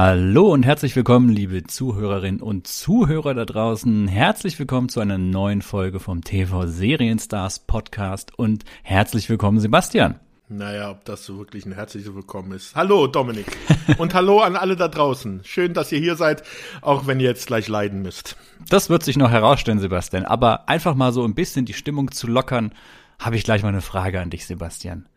Hallo und herzlich willkommen, liebe Zuhörerinnen und Zuhörer da draußen. Herzlich willkommen zu einer neuen Folge vom TV Serienstars Podcast und herzlich willkommen, Sebastian. Naja, ob das so wirklich ein herzliches Willkommen ist. Hallo, Dominik. Und hallo an alle da draußen. Schön, dass ihr hier seid, auch wenn ihr jetzt gleich leiden müsst. Das wird sich noch herausstellen, Sebastian. Aber einfach mal so ein bisschen die Stimmung zu lockern, habe ich gleich mal eine Frage an dich, Sebastian.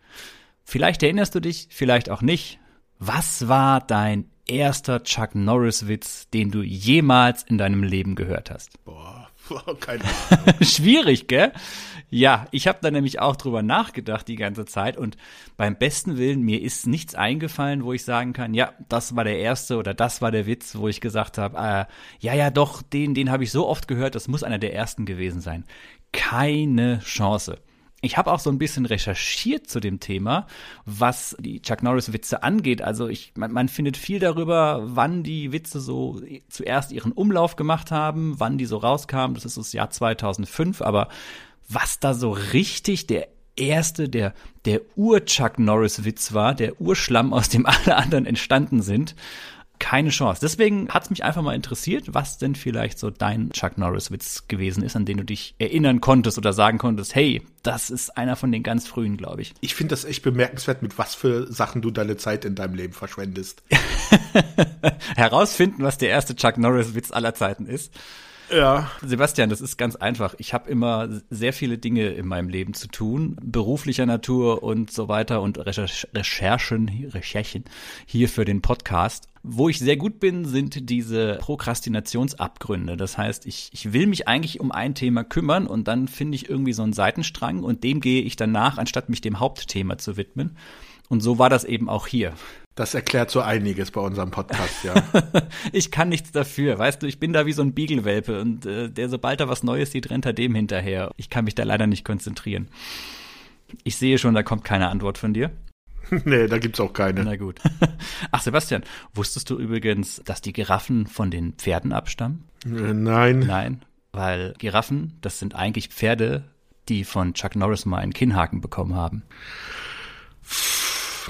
Vielleicht erinnerst du dich, vielleicht auch nicht. Was war dein erster Chuck Norris-Witz, den du jemals in deinem Leben gehört hast? Boah, keine Ahnung. Schwierig, gell? Ja, ich habe da nämlich auch drüber nachgedacht die ganze Zeit und beim besten Willen, mir ist nichts eingefallen, wo ich sagen kann, ja, das war der erste oder das war der Witz, wo ich gesagt habe, äh, ja, ja, doch, den, den habe ich so oft gehört, das muss einer der ersten gewesen sein. Keine Chance. Ich habe auch so ein bisschen recherchiert zu dem Thema, was die Chuck Norris Witze angeht. Also ich, man, man findet viel darüber, wann die Witze so zuerst ihren Umlauf gemacht haben, wann die so rauskamen. Das ist das Jahr 2005. Aber was da so richtig der erste, der, der Ur-Chuck Norris-Witz war, der Urschlamm, aus dem alle anderen entstanden sind, keine Chance. Deswegen hat es mich einfach mal interessiert, was denn vielleicht so dein Chuck Norris-Witz gewesen ist, an den du dich erinnern konntest oder sagen konntest, hey, das ist einer von den ganz frühen, glaube ich. Ich finde das echt bemerkenswert, mit was für Sachen du deine Zeit in deinem Leben verschwendest. Herausfinden, was der erste Chuck Norris-Witz aller Zeiten ist. Ja. Sebastian, das ist ganz einfach. Ich habe immer sehr viele Dinge in meinem Leben zu tun, beruflicher Natur und so weiter und Recherchen, Recherchen hier für den Podcast. Wo ich sehr gut bin, sind diese Prokrastinationsabgründe. Das heißt, ich, ich will mich eigentlich um ein Thema kümmern und dann finde ich irgendwie so einen Seitenstrang und dem gehe ich danach, anstatt mich dem Hauptthema zu widmen. Und so war das eben auch hier. Das erklärt so einiges bei unserem Podcast, ja. ich kann nichts dafür, weißt du, ich bin da wie so ein Beaglewelpe und äh, der, sobald er was Neues sieht, rennt er dem hinterher. Ich kann mich da leider nicht konzentrieren. Ich sehe schon, da kommt keine Antwort von dir. nee, da gibt's auch keine. Na gut. Ach, Sebastian, wusstest du übrigens, dass die Giraffen von den Pferden abstammen? Äh, nein. Nein, weil Giraffen, das sind eigentlich Pferde, die von Chuck Norris mal einen Kinnhaken bekommen haben.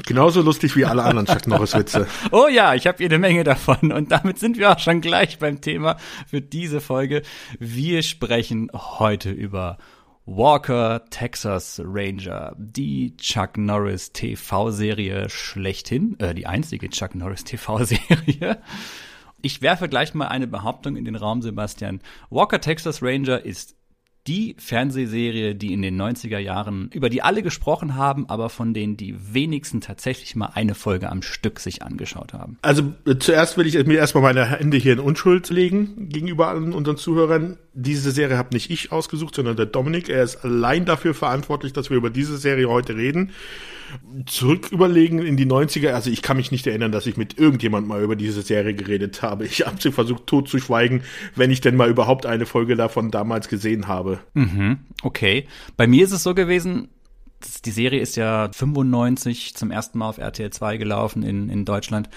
Genauso lustig wie alle anderen Chuck Norris Witze. oh ja, ich habe jede Menge davon und damit sind wir auch schon gleich beim Thema für diese Folge. Wir sprechen heute über Walker Texas Ranger, die Chuck Norris TV-Serie schlechthin, äh, die einzige Chuck Norris TV-Serie. Ich werfe gleich mal eine Behauptung in den Raum, Sebastian. Walker Texas Ranger ist die Fernsehserie, die in den 90er Jahren, über die alle gesprochen haben, aber von denen die wenigsten tatsächlich mal eine Folge am Stück sich angeschaut haben. Also äh, zuerst will ich mir erstmal meine Hände hier in Unschuld legen gegenüber allen unseren Zuhörern. Diese Serie habe nicht ich ausgesucht, sondern der Dominik. Er ist allein dafür verantwortlich, dass wir über diese Serie heute reden zurück überlegen in die 90er, also ich kann mich nicht erinnern, dass ich mit irgendjemand mal über diese Serie geredet habe. Ich habe sie versucht tot zu schweigen, wenn ich denn mal überhaupt eine Folge davon damals gesehen habe. Mhm, okay. Bei mir ist es so gewesen, die Serie ist ja 95 zum ersten Mal auf RTL 2 gelaufen in, in Deutschland.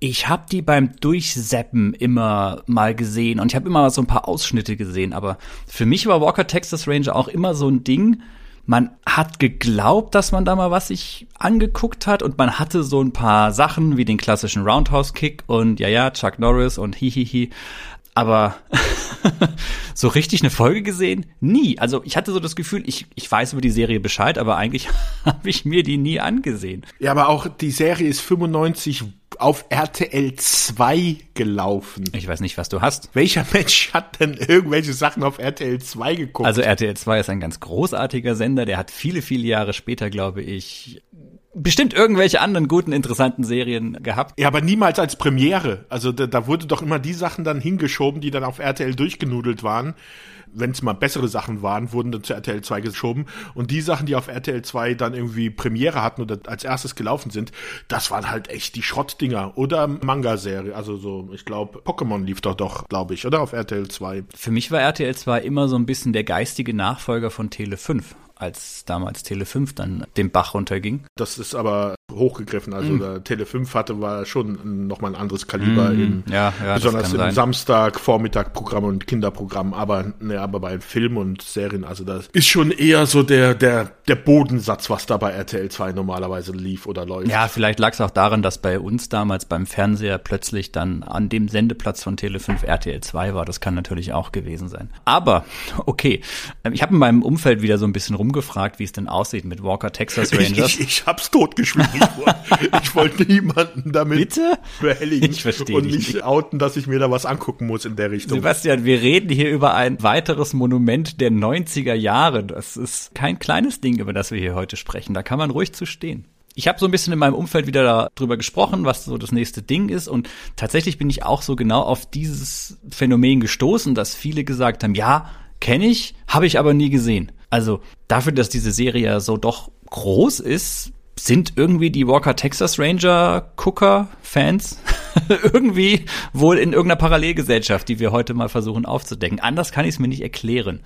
Ich habe die beim Durchseppen immer mal gesehen und ich habe immer so ein paar Ausschnitte gesehen, aber für mich war Walker Texas Ranger auch immer so ein Ding, man hat geglaubt, dass man da mal was sich angeguckt hat und man hatte so ein paar Sachen wie den klassischen Roundhouse Kick und ja, ja, Chuck Norris und hihihi. Aber so richtig eine Folge gesehen? Nie. Also ich hatte so das Gefühl, ich, ich weiß über die Serie Bescheid, aber eigentlich habe ich mir die nie angesehen. Ja, aber auch die Serie ist 95 auf RTL 2 gelaufen. Ich weiß nicht, was du hast. Welcher Mensch hat denn irgendwelche Sachen auf RTL 2 geguckt? Also RTL 2 ist ein ganz großartiger Sender, der hat viele, viele Jahre später, glaube ich, bestimmt irgendwelche anderen guten, interessanten Serien gehabt. Ja, aber niemals als Premiere. Also da, da wurde doch immer die Sachen dann hingeschoben, die dann auf RTL durchgenudelt waren wenn es mal bessere Sachen waren, wurden dann zu RTL 2 geschoben. Und die Sachen, die auf RTL 2 dann irgendwie Premiere hatten oder als erstes gelaufen sind, das waren halt echt die Schrottdinger. Oder Manga-Serie. Also so, ich glaube, Pokémon lief doch doch, glaube ich, oder? Auf RTL 2. Für mich war RTL 2 immer so ein bisschen der geistige Nachfolger von Tele 5 als damals Tele 5 dann den Bach runterging. Das ist aber hochgegriffen. Also mhm. der Tele 5 hatte war schon nochmal ein anderes Kaliber mhm. im ja, ja, besonders im sein. Samstag, Vormittagprogramm und Kinderprogramm, aber ne, aber bei Filmen und Serien, also das ist schon eher so der der der Bodensatz, was da bei RTL 2 normalerweise lief oder läuft. Ja, vielleicht lag es auch daran, dass bei uns damals beim Fernseher plötzlich dann an dem Sendeplatz von Tele 5 RTL 2 war. Das kann natürlich auch gewesen sein. Aber okay, ich habe in meinem Umfeld wieder so ein bisschen rumgefragt, wie es denn aussieht mit Walker Texas Rangers. Ich, ich, ich hab's totgeschwiegen. Ich wollte niemanden damit Bitte? behelligen ich verstehe und nicht outen, dass ich mir da was angucken muss in der Richtung. Sebastian, wir reden hier über ein weiteres Monument der 90er Jahre. Das ist kein kleines Ding, über das wir hier heute sprechen. Da kann man ruhig zu stehen. Ich habe so ein bisschen in meinem Umfeld wieder darüber gesprochen, was so das nächste Ding ist. Und tatsächlich bin ich auch so genau auf dieses Phänomen gestoßen, dass viele gesagt haben, ja, kenne ich, habe ich aber nie gesehen. Also dafür, dass diese Serie ja so doch groß ist, sind irgendwie die Walker Texas Ranger Gucker Fans irgendwie wohl in irgendeiner Parallelgesellschaft, die wir heute mal versuchen aufzudecken. Anders kann ich es mir nicht erklären.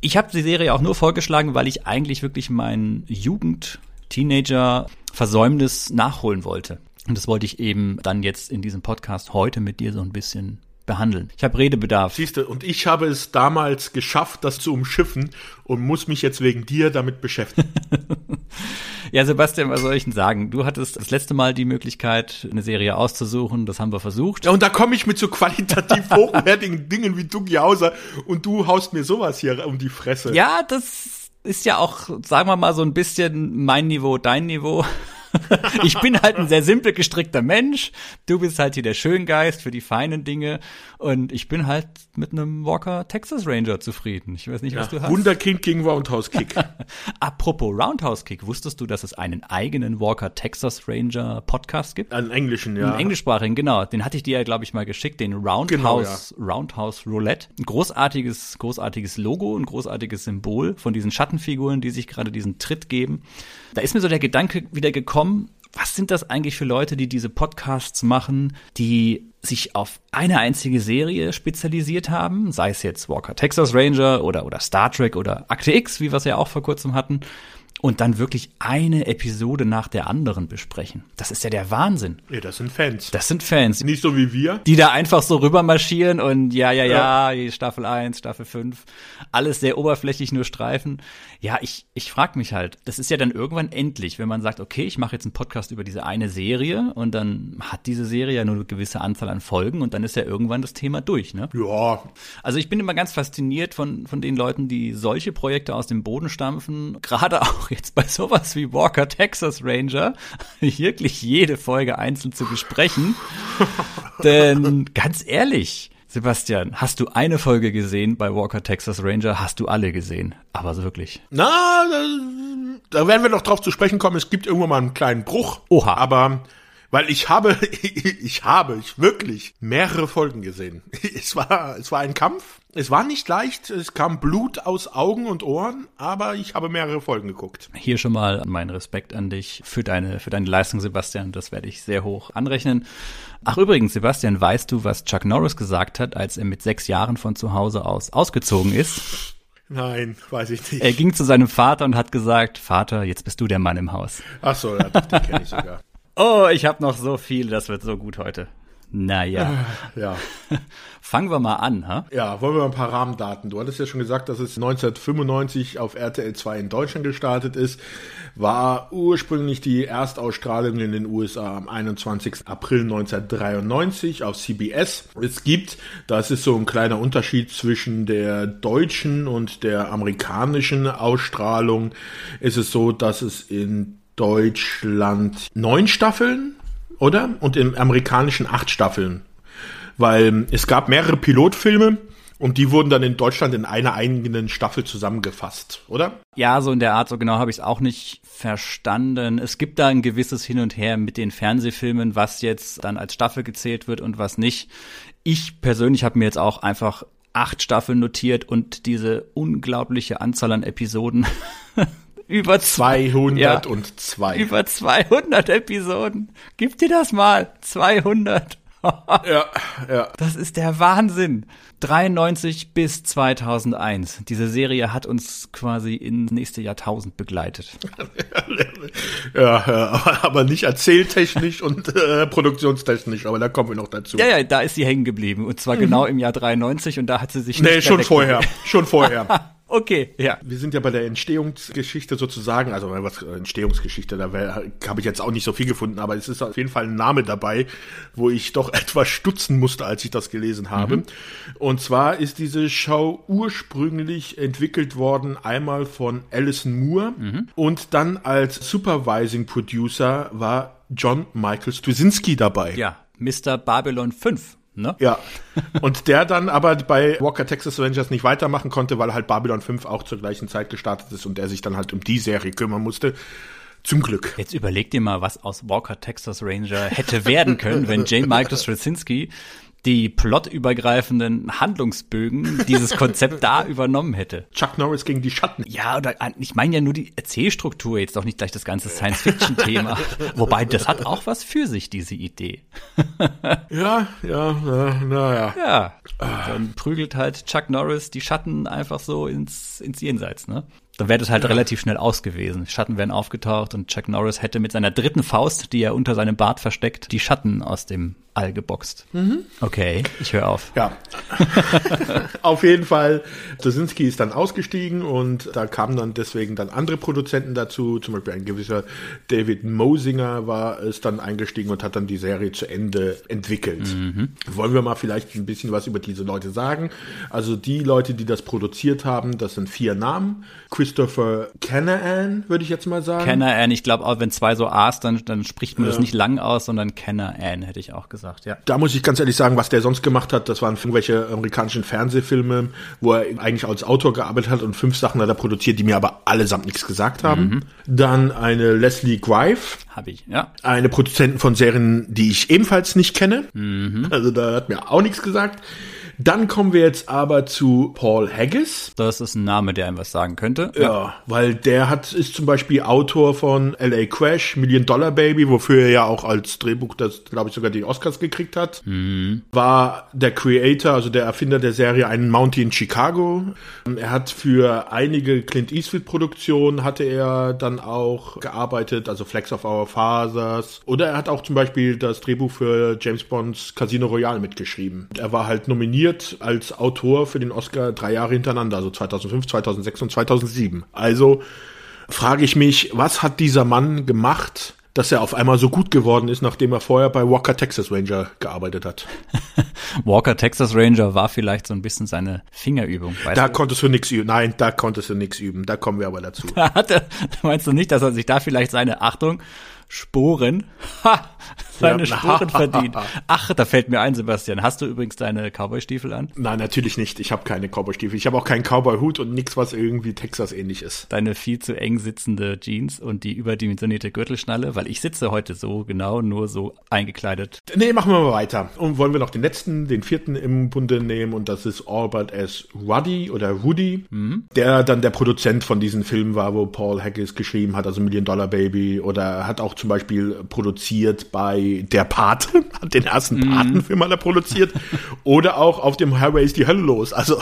Ich habe die Serie auch nur vorgeschlagen, weil ich eigentlich wirklich mein Jugend Teenager Versäumnis nachholen wollte. Und das wollte ich eben dann jetzt in diesem Podcast heute mit dir so ein bisschen behandeln. Ich habe Redebedarf. Siehst du, und ich habe es damals geschafft, das zu umschiffen und muss mich jetzt wegen dir damit beschäftigen. ja, Sebastian, was soll ich denn sagen? Du hattest das letzte Mal die Möglichkeit, eine Serie auszusuchen. Das haben wir versucht. Ja, und da komme ich mit so qualitativ hochwertigen Dingen wie Dougie Hauser und du haust mir sowas hier um die Fresse. Ja, das ist ja auch, sagen wir mal, so ein bisschen mein Niveau, dein Niveau. ich bin halt ein sehr simpel gestrickter Mensch. Du bist halt hier der Schöngeist für die feinen Dinge. Und ich bin halt mit einem Walker Texas Ranger zufrieden. Ich weiß nicht, ja, was du hast. Wunderkind gegen Roundhouse Kick. Apropos Roundhouse Kick, wusstest du, dass es einen eigenen Walker Texas Ranger Podcast gibt? Einen englischen, ja. Einen englischsprachigen, genau. Den hatte ich dir ja, glaube ich, mal geschickt, den Roundhouse, genau, ja. Roundhouse Roulette. Ein großartiges, großartiges Logo, ein großartiges Symbol von diesen Schattenfiguren, die sich gerade diesen Tritt geben. Da ist mir so der Gedanke wieder gekommen, was sind das eigentlich für Leute, die diese Podcasts machen, die sich auf eine einzige Serie spezialisiert haben, sei es jetzt Walker Texas Ranger oder, oder Star Trek oder Akte X, wie wir es ja auch vor kurzem hatten, und dann wirklich eine Episode nach der anderen besprechen. Das ist ja der Wahnsinn. Ja, das sind Fans. Das sind Fans. Nicht so wie wir. Die da einfach so rübermarschieren und ja, ja, ja, ja. Staffel 1, Staffel 5, alles sehr oberflächlich nur streifen. Ja, ich, ich frage mich halt, das ist ja dann irgendwann endlich, wenn man sagt, okay, ich mache jetzt einen Podcast über diese eine Serie und dann hat diese Serie ja nur eine gewisse Anzahl an Folgen und dann ist ja irgendwann das Thema durch, ne? Ja. Also ich bin immer ganz fasziniert von, von den Leuten, die solche Projekte aus dem Boden stampfen, gerade auch jetzt bei sowas wie Walker Texas Ranger wirklich jede Folge einzeln zu besprechen. Denn ganz ehrlich, Sebastian, hast du eine Folge gesehen bei Walker Texas Ranger? Hast du alle gesehen? Aber so wirklich. Na, da, da werden wir noch drauf zu sprechen kommen. Es gibt irgendwann mal einen kleinen Bruch. Oha. Aber weil ich habe, ich habe, ich wirklich mehrere Folgen gesehen. Es war, es war ein Kampf. Es war nicht leicht. Es kam Blut aus Augen und Ohren, aber ich habe mehrere Folgen geguckt. Hier schon mal mein Respekt an dich für deine, für deine Leistung, Sebastian. Das werde ich sehr hoch anrechnen. Ach übrigens, Sebastian, weißt du, was Chuck Norris gesagt hat, als er mit sechs Jahren von zu Hause aus ausgezogen ist? Nein, weiß ich nicht. Er ging zu seinem Vater und hat gesagt, Vater, jetzt bist du der Mann im Haus. Ach so, ja, den kenne ich sogar. Oh, ich habe noch so viel, das wird so gut heute. Naja. Ja. Fangen wir mal an, ha? Ja, wollen wir mal ein paar Rahmendaten. Du hattest ja schon gesagt, dass es 1995 auf RTL 2 in Deutschland gestartet ist. War ursprünglich die Erstausstrahlung in den USA am 21. April 1993 auf CBS. Es gibt, das ist so ein kleiner Unterschied zwischen der deutschen und der amerikanischen Ausstrahlung, ist es so, dass es in Deutschland neun Staffeln, oder? Und im amerikanischen acht Staffeln. Weil es gab mehrere Pilotfilme und die wurden dann in Deutschland in einer eigenen Staffel zusammengefasst, oder? Ja, so in der Art, so genau habe ich es auch nicht verstanden. Es gibt da ein gewisses Hin und Her mit den Fernsehfilmen, was jetzt dann als Staffel gezählt wird und was nicht. Ich persönlich habe mir jetzt auch einfach acht Staffeln notiert und diese unglaubliche Anzahl an Episoden über 202. Ja, über 200 Episoden. Gib dir das mal. 200. ja, ja. Das ist der Wahnsinn. 93 bis 2001. Diese Serie hat uns quasi ins nächste Jahrtausend begleitet. ja, aber nicht erzähltechnisch und äh, produktionstechnisch, aber da kommen wir noch dazu. Ja, ja, da ist sie hängen geblieben und zwar mhm. genau im Jahr 93 und da hat sie sich nicht Nee, schon vorher, schon vorher. Okay, ja. Wir sind ja bei der Entstehungsgeschichte sozusagen, also was äh, Entstehungsgeschichte, da habe ich jetzt auch nicht so viel gefunden, aber es ist auf jeden Fall ein Name dabei, wo ich doch etwas stutzen musste, als ich das gelesen habe. Mhm. Und zwar ist diese Show ursprünglich entwickelt worden einmal von Alison Moore mhm. und dann als Supervising Producer war John Michael Straczynski dabei. Ja, Mr. Babylon 5 Ne? Ja. Und der dann aber bei Walker Texas Rangers nicht weitermachen konnte, weil halt Babylon 5 auch zur gleichen Zeit gestartet ist und der sich dann halt um die Serie kümmern musste. Zum Glück. Jetzt überleg dir mal, was aus Walker Texas Ranger hätte werden können, wenn J. Michael Straczynski die plotübergreifenden Handlungsbögen dieses Konzept da übernommen hätte. Chuck Norris gegen die Schatten. Ja, oder ich meine ja nur die Erzählstruktur, jetzt doch nicht gleich das ganze Science-Fiction-Thema. Wobei, das hat auch was für sich, diese Idee. ja, ja, na, na ja. Ja, dann prügelt halt Chuck Norris die Schatten einfach so ins, ins Jenseits, ne? Dann wäre das halt ja. relativ schnell aus gewesen. Schatten wären aufgetaucht und Chuck Norris hätte mit seiner dritten Faust, die er unter seinem Bart versteckt, die Schatten aus dem All geboxt. Mhm. Okay, ich höre auf. Ja. auf jeden Fall. Dosinski ist dann ausgestiegen und da kamen dann deswegen dann andere Produzenten dazu. Zum Beispiel ein gewisser David Mosinger war es dann eingestiegen und hat dann die Serie zu Ende entwickelt. Mhm. Wollen wir mal vielleicht ein bisschen was über diese Leute sagen? Also die Leute, die das produziert haben, das sind vier Namen. Christopher Canaan, würde ich jetzt mal sagen. Canaan, ich glaube auch, wenn zwei so A's, dann, dann spricht man ja. das nicht lang aus, sondern Canaan, hätte ich auch gesagt gesagt, ja. Da muss ich ganz ehrlich sagen, was der sonst gemacht hat, das waren irgendwelche amerikanischen Fernsehfilme, wo er eigentlich als Autor gearbeitet hat und fünf Sachen hat er produziert, die mir aber allesamt nichts gesagt haben. Mhm. Dann eine Leslie Greif. Habe ich, ja. Eine Produzentin von Serien, die ich ebenfalls nicht kenne. Mhm. Also da hat mir auch nichts gesagt. Dann kommen wir jetzt aber zu Paul Haggis. Das ist ein Name, der einem was sagen könnte. Ja, ja. weil der hat, ist zum Beispiel Autor von LA Crash, Million Dollar Baby, wofür er ja auch als Drehbuch das, glaube ich, sogar die Oscars gekriegt hat. Mhm. War der Creator, also der Erfinder der Serie Ein Mounty in Chicago. Er hat für einige Clint Eastwood Produktionen hatte er dann auch gearbeitet, also Flex of Our Fathers. Oder er hat auch zum Beispiel das Drehbuch für James Bonds Casino Royale mitgeschrieben. Er war halt nominiert nominiert als Autor für den Oscar drei Jahre hintereinander, also 2005, 2006 und 2007. Also frage ich mich, was hat dieser Mann gemacht, dass er auf einmal so gut geworden ist, nachdem er vorher bei Walker Texas Ranger gearbeitet hat. Walker Texas Ranger war vielleicht so ein bisschen seine Fingerübung. da du? konntest du nichts üben. Nein, da konntest du nichts üben. Da kommen wir aber dazu. Da hat er, meinst du nicht, dass er sich da vielleicht seine Achtung Sporen. Ha, seine ja. Sporen verdient. Ach, da fällt mir ein, Sebastian. Hast du übrigens deine Cowboy-Stiefel an? Nein, natürlich nicht. Ich habe keine Cowboy-Stiefel. Ich habe auch keinen Cowboy-Hut und nichts, was irgendwie Texas-ähnlich ist. Deine viel zu eng sitzende Jeans und die überdimensionierte Gürtelschnalle, weil ich sitze heute so genau, nur so eingekleidet. Nee, machen wir mal weiter. Und wollen wir noch den letzten, den vierten im Bunde nehmen und das ist Albert S. Ruddy oder Rudy, mhm. der dann der Produzent von diesen Filmen war, wo Paul Haggis geschrieben hat, also Million Dollar Baby oder hat auch zum Beispiel produziert bei Der Pate, hat den ersten mhm. Patenfilm hat er produziert, oder auch auf dem Highway ist die Hölle los. Also,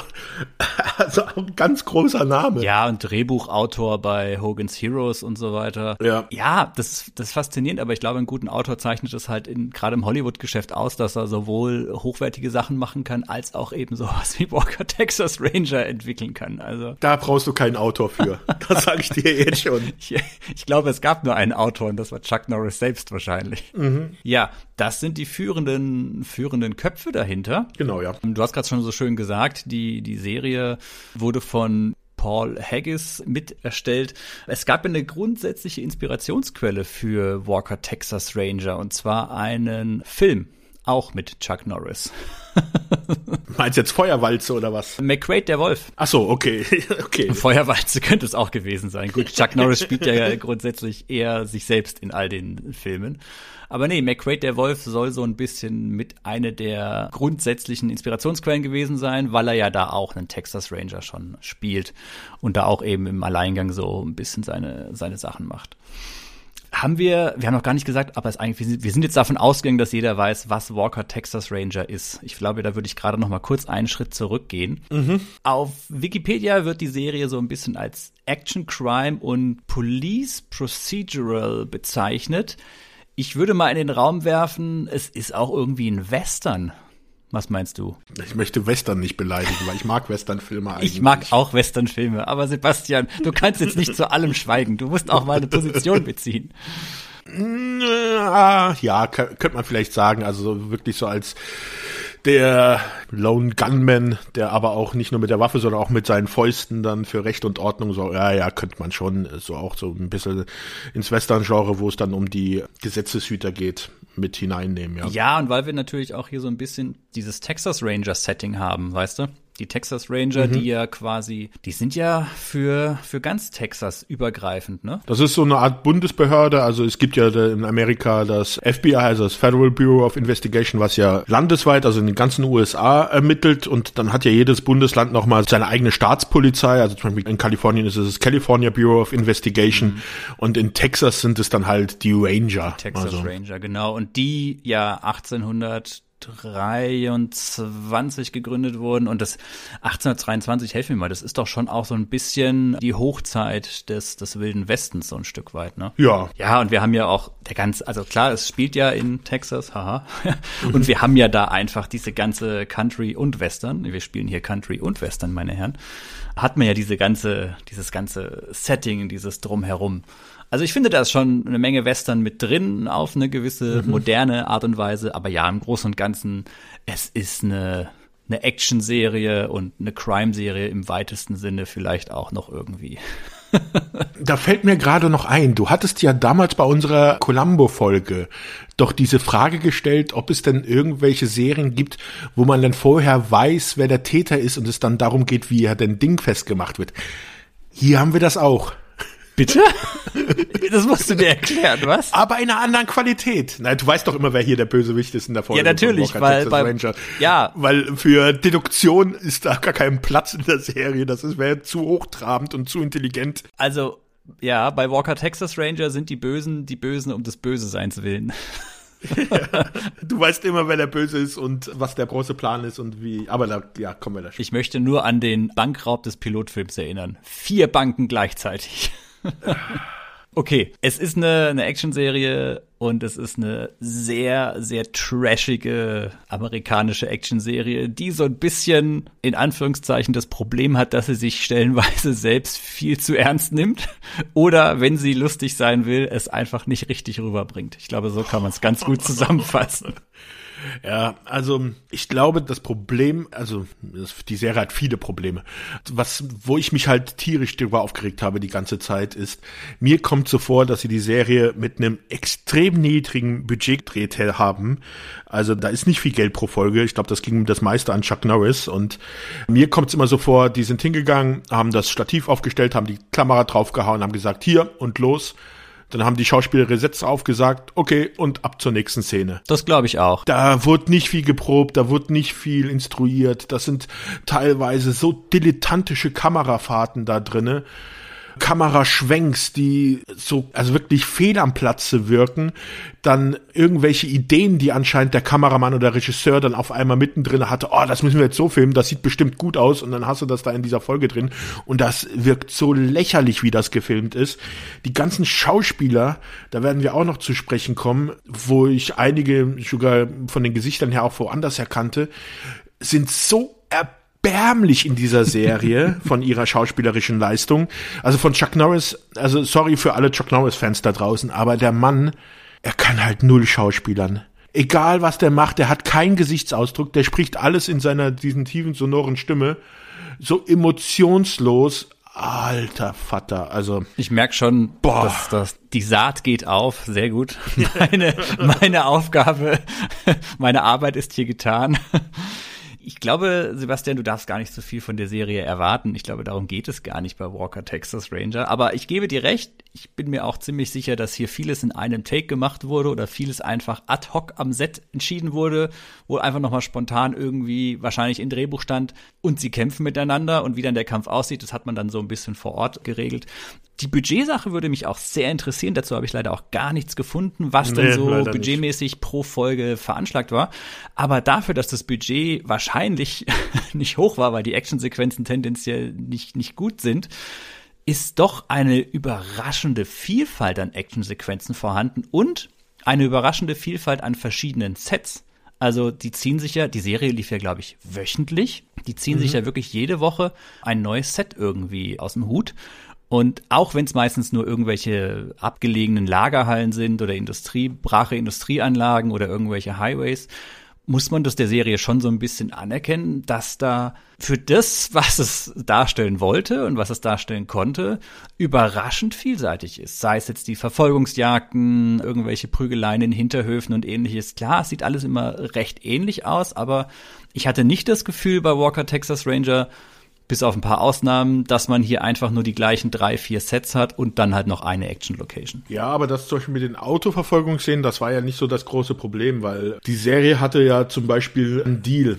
also auch ein ganz großer Name. Ja, und Drehbuchautor bei Hogan's Heroes und so weiter. Ja, ja das, das ist faszinierend, aber ich glaube, ein guten Autor zeichnet es halt in, gerade im Hollywood-Geschäft aus, dass er sowohl hochwertige Sachen machen kann, als auch eben sowas wie Walker Texas Ranger entwickeln kann. Also Da brauchst du keinen Autor für. Das sage ich dir jetzt schon. ich, ich glaube, es gab nur einen Autor und das war Chuck Norris selbst wahrscheinlich. Mhm. Ja, das sind die führenden, führenden Köpfe dahinter. Genau, ja. Du hast gerade schon so schön gesagt, die, die Serie wurde von Paul Haggis mit erstellt. Es gab eine grundsätzliche Inspirationsquelle für Walker Texas Ranger und zwar einen Film auch mit Chuck Norris. Meinst du jetzt Feuerwalze oder was? McQuaid der Wolf. Ach so, okay, okay. Feuerwalze könnte es auch gewesen sein. Gut, Chuck Norris spielt ja grundsätzlich eher sich selbst in all den Filmen. Aber nee, McQuaid der Wolf soll so ein bisschen mit eine der grundsätzlichen Inspirationsquellen gewesen sein, weil er ja da auch einen Texas Ranger schon spielt und da auch eben im Alleingang so ein bisschen seine, seine Sachen macht. Haben wir, wir haben noch gar nicht gesagt, aber es eigentlich, wir sind, jetzt davon ausgegangen, dass jeder weiß, was Walker Texas Ranger ist. Ich glaube, da würde ich gerade noch mal kurz einen Schritt zurückgehen. Mhm. Auf Wikipedia wird die Serie so ein bisschen als Action Crime und Police Procedural bezeichnet. Ich würde mal in den Raum werfen, es ist auch irgendwie ein Western. Was meinst du? Ich möchte Western nicht beleidigen, weil ich mag Westernfilme eigentlich. Ich mag auch Westernfilme, aber Sebastian, du kannst jetzt nicht zu allem schweigen. Du musst auch mal eine Position beziehen. Ja, könnte man vielleicht sagen, also wirklich so als der Lone Gunman, der aber auch nicht nur mit der Waffe, sondern auch mit seinen Fäusten dann für Recht und Ordnung so, ja, ja, könnte man schon so auch so ein bisschen ins Western-Genre, wo es dann um die Gesetzeshüter geht, mit hineinnehmen, ja. Ja, und weil wir natürlich auch hier so ein bisschen dieses Texas Ranger-Setting haben, weißt du? Die Texas Ranger, mhm. die ja quasi, die sind ja für, für ganz Texas übergreifend, ne? Das ist so eine Art Bundesbehörde. Also es gibt ja in Amerika das FBI, also das Federal Bureau of Investigation, was ja landesweit, also in den ganzen USA ermittelt. Und dann hat ja jedes Bundesland nochmal seine eigene Staatspolizei. Also zum Beispiel in Kalifornien ist es das California Bureau of Investigation. Mhm. Und in Texas sind es dann halt die Ranger. Die Texas also. Ranger, genau. Und die ja 1800 23 gegründet wurden und das 1823, helfen mir mal, das ist doch schon auch so ein bisschen die Hochzeit des, des Wilden Westens so ein Stück weit, ne? Ja. Ja, und wir haben ja auch der ganz, also klar, es spielt ja in Texas, haha. und wir haben ja da einfach diese ganze Country und Western, wir spielen hier Country und Western, meine Herren, hat man ja diese ganze, dieses ganze Setting, dieses Drumherum. Also ich finde, da ist schon eine Menge Western mit drin auf eine gewisse mhm. moderne Art und Weise. Aber ja, im Großen und Ganzen, es ist eine, eine Action-Serie und eine Crime-Serie im weitesten Sinne vielleicht auch noch irgendwie. da fällt mir gerade noch ein, du hattest ja damals bei unserer Columbo-Folge doch diese Frage gestellt, ob es denn irgendwelche Serien gibt, wo man dann vorher weiß, wer der Täter ist und es dann darum geht, wie er denn Ding festgemacht wird. Hier haben wir das auch. Bitte? Das musst du mir erklären, was? Aber in einer anderen Qualität. Nein, du weißt doch immer, wer hier der Bösewicht ist in der Folge. Ja, natürlich, weil, bei, ja. Weil für Deduktion ist da gar kein Platz in der Serie. Das wäre zu hochtrabend und zu intelligent. Also, ja, bei Walker Texas Ranger sind die Bösen die Bösen um des Böseseins willen. ja, du weißt immer, wer der Böse ist und was der große Plan ist und wie. Aber da, ja, kommen wir da schon. Ich möchte nur an den Bankraub des Pilotfilms erinnern. Vier Banken gleichzeitig. Okay, es ist eine, eine Actionserie und es ist eine sehr, sehr trashige amerikanische Actionserie, die so ein bisschen in Anführungszeichen das Problem hat, dass sie sich stellenweise selbst viel zu ernst nimmt oder wenn sie lustig sein will, es einfach nicht richtig rüberbringt. Ich glaube, so kann man es ganz gut zusammenfassen. Ja, also ich glaube, das Problem, also die Serie hat viele Probleme. Was, wo ich mich halt tierisch darüber aufgeregt habe die ganze Zeit, ist, mir kommt so vor, dass sie die Serie mit einem extrem niedrigen Budget gedreht haben. Also da ist nicht viel Geld pro Folge. Ich glaube, das ging das meiste an Chuck Norris. Und mir kommt es immer so vor, die sind hingegangen, haben das Stativ aufgestellt, haben die Kamera draufgehauen, haben gesagt, hier und los. Dann haben die Schauspieler Sätze aufgesagt, okay, und ab zur nächsten Szene. Das glaube ich auch. Da wurde nicht viel geprobt, da wurde nicht viel instruiert. Das sind teilweise so dilettantische Kamerafahrten da drinne. Kameraschwenks, die so, also wirklich fehl am Platze wirken, dann irgendwelche Ideen, die anscheinend der Kameramann oder Regisseur dann auf einmal mittendrin hatte, oh, das müssen wir jetzt so filmen, das sieht bestimmt gut aus und dann hast du das da in dieser Folge drin und das wirkt so lächerlich, wie das gefilmt ist. Die ganzen Schauspieler, da werden wir auch noch zu sprechen kommen, wo ich einige sogar von den Gesichtern her auch woanders erkannte, sind so erbärmlich erbärmlich in dieser Serie von ihrer schauspielerischen Leistung. Also von Chuck Norris, also sorry für alle Chuck Norris-Fans da draußen, aber der Mann, er kann halt null Schauspielern. Egal was der macht, der hat keinen Gesichtsausdruck, der spricht alles in seiner, diesen tiefen, sonoren Stimme, so emotionslos, Alter Vater, also. Ich merk schon, boah. Dass, dass die Saat geht auf, sehr gut. Meine, meine Aufgabe, meine Arbeit ist hier getan. Ich glaube, Sebastian, du darfst gar nicht so viel von der Serie erwarten. Ich glaube, darum geht es gar nicht bei Walker Texas Ranger. Aber ich gebe dir recht, ich bin mir auch ziemlich sicher, dass hier vieles in einem Take gemacht wurde oder vieles einfach ad hoc am Set entschieden wurde, wo einfach nochmal spontan irgendwie wahrscheinlich in Drehbuch stand und sie kämpfen miteinander und wie dann der Kampf aussieht, das hat man dann so ein bisschen vor Ort geregelt. Die Budgetsache würde mich auch sehr interessieren. Dazu habe ich leider auch gar nichts gefunden, was nee, denn so budgetmäßig nicht. pro Folge veranschlagt war. Aber dafür, dass das Budget wahrscheinlich nicht hoch war, weil die Actionsequenzen tendenziell nicht, nicht gut sind, ist doch eine überraschende Vielfalt an Actionsequenzen vorhanden und eine überraschende Vielfalt an verschiedenen Sets. Also die ziehen sich ja, die Serie lief ja, glaube ich, wöchentlich. Die ziehen mhm. sich ja wirklich jede Woche ein neues Set irgendwie aus dem Hut. Und auch wenn es meistens nur irgendwelche abgelegenen Lagerhallen sind oder Industrie, brache Industrieanlagen oder irgendwelche Highways, muss man das der Serie schon so ein bisschen anerkennen, dass da für das, was es darstellen wollte und was es darstellen konnte, überraschend vielseitig ist. Sei es jetzt die Verfolgungsjagden, irgendwelche Prügeleien in Hinterhöfen und ähnliches. Klar, es sieht alles immer recht ähnlich aus, aber ich hatte nicht das Gefühl bei Walker Texas Ranger, bis auf ein paar Ausnahmen, dass man hier einfach nur die gleichen drei, vier Sets hat und dann halt noch eine Action-Location. Ja, aber das zum Beispiel mit den Autoverfolgungsszenen, das war ja nicht so das große Problem, weil die Serie hatte ja zum Beispiel einen Deal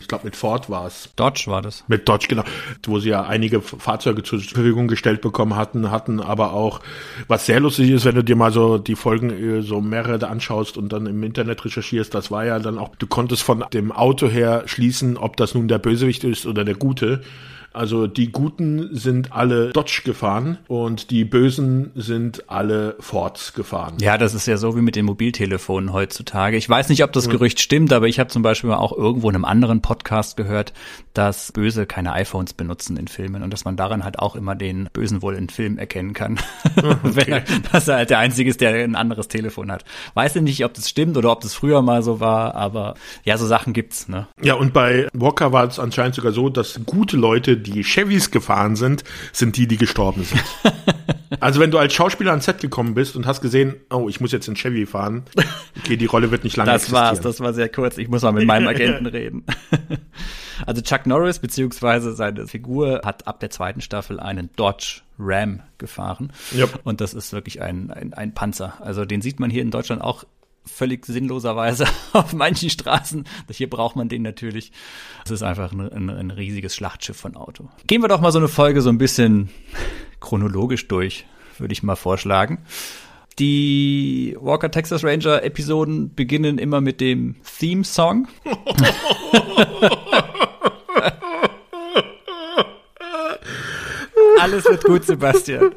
ich glaube mit Ford war es. Dodge war das. Mit Dodge, genau. Wo sie ja einige Fahrzeuge zur Verfügung gestellt bekommen hatten, hatten aber auch, was sehr lustig ist, wenn du dir mal so die Folgen äh, so mehrere anschaust und dann im Internet recherchierst, das war ja dann auch, du konntest von dem Auto her schließen, ob das nun der Bösewicht ist oder der Gute. Also die Guten sind alle Dodge gefahren und die Bösen sind alle Fords gefahren. Ja, das ist ja so wie mit den Mobiltelefonen heutzutage. Ich weiß nicht, ob das Gerücht stimmt, aber ich habe zum Beispiel auch irgendwo in einem anderen Podcast gehört, dass Böse keine iPhones benutzen in Filmen und dass man daran halt auch immer den Bösen wohl in Filmen erkennen kann. Okay. Wenn er, dass er halt der Einzige ist, der ein anderes Telefon hat. Weiß ich nicht, ob das stimmt oder ob das früher mal so war, aber ja, so Sachen gibt's, ne? Ja, und bei Walker war es anscheinend sogar so, dass gute Leute, die Chevys gefahren sind, sind die, die gestorben sind. also wenn du als Schauspieler ans Set gekommen bist und hast gesehen, oh, ich muss jetzt in Chevy fahren, okay, die Rolle wird nicht lange Das war's, das war sehr kurz. Ich muss mal mit meinem Agenten reden. also Chuck Norris beziehungsweise seine Figur hat ab der zweiten Staffel einen Dodge Ram gefahren. Yep. Und das ist wirklich ein, ein, ein Panzer. Also den sieht man hier in Deutschland auch völlig sinnloserweise auf manchen Straßen. Hier braucht man den natürlich. Es ist einfach ein, ein, ein, riesiges Schlachtschiff von Auto. Gehen wir doch mal so eine Folge so ein bisschen chronologisch durch, würde ich mal vorschlagen. Die Walker Texas Ranger Episoden beginnen immer mit dem Theme Song. Alles wird gut, Sebastian.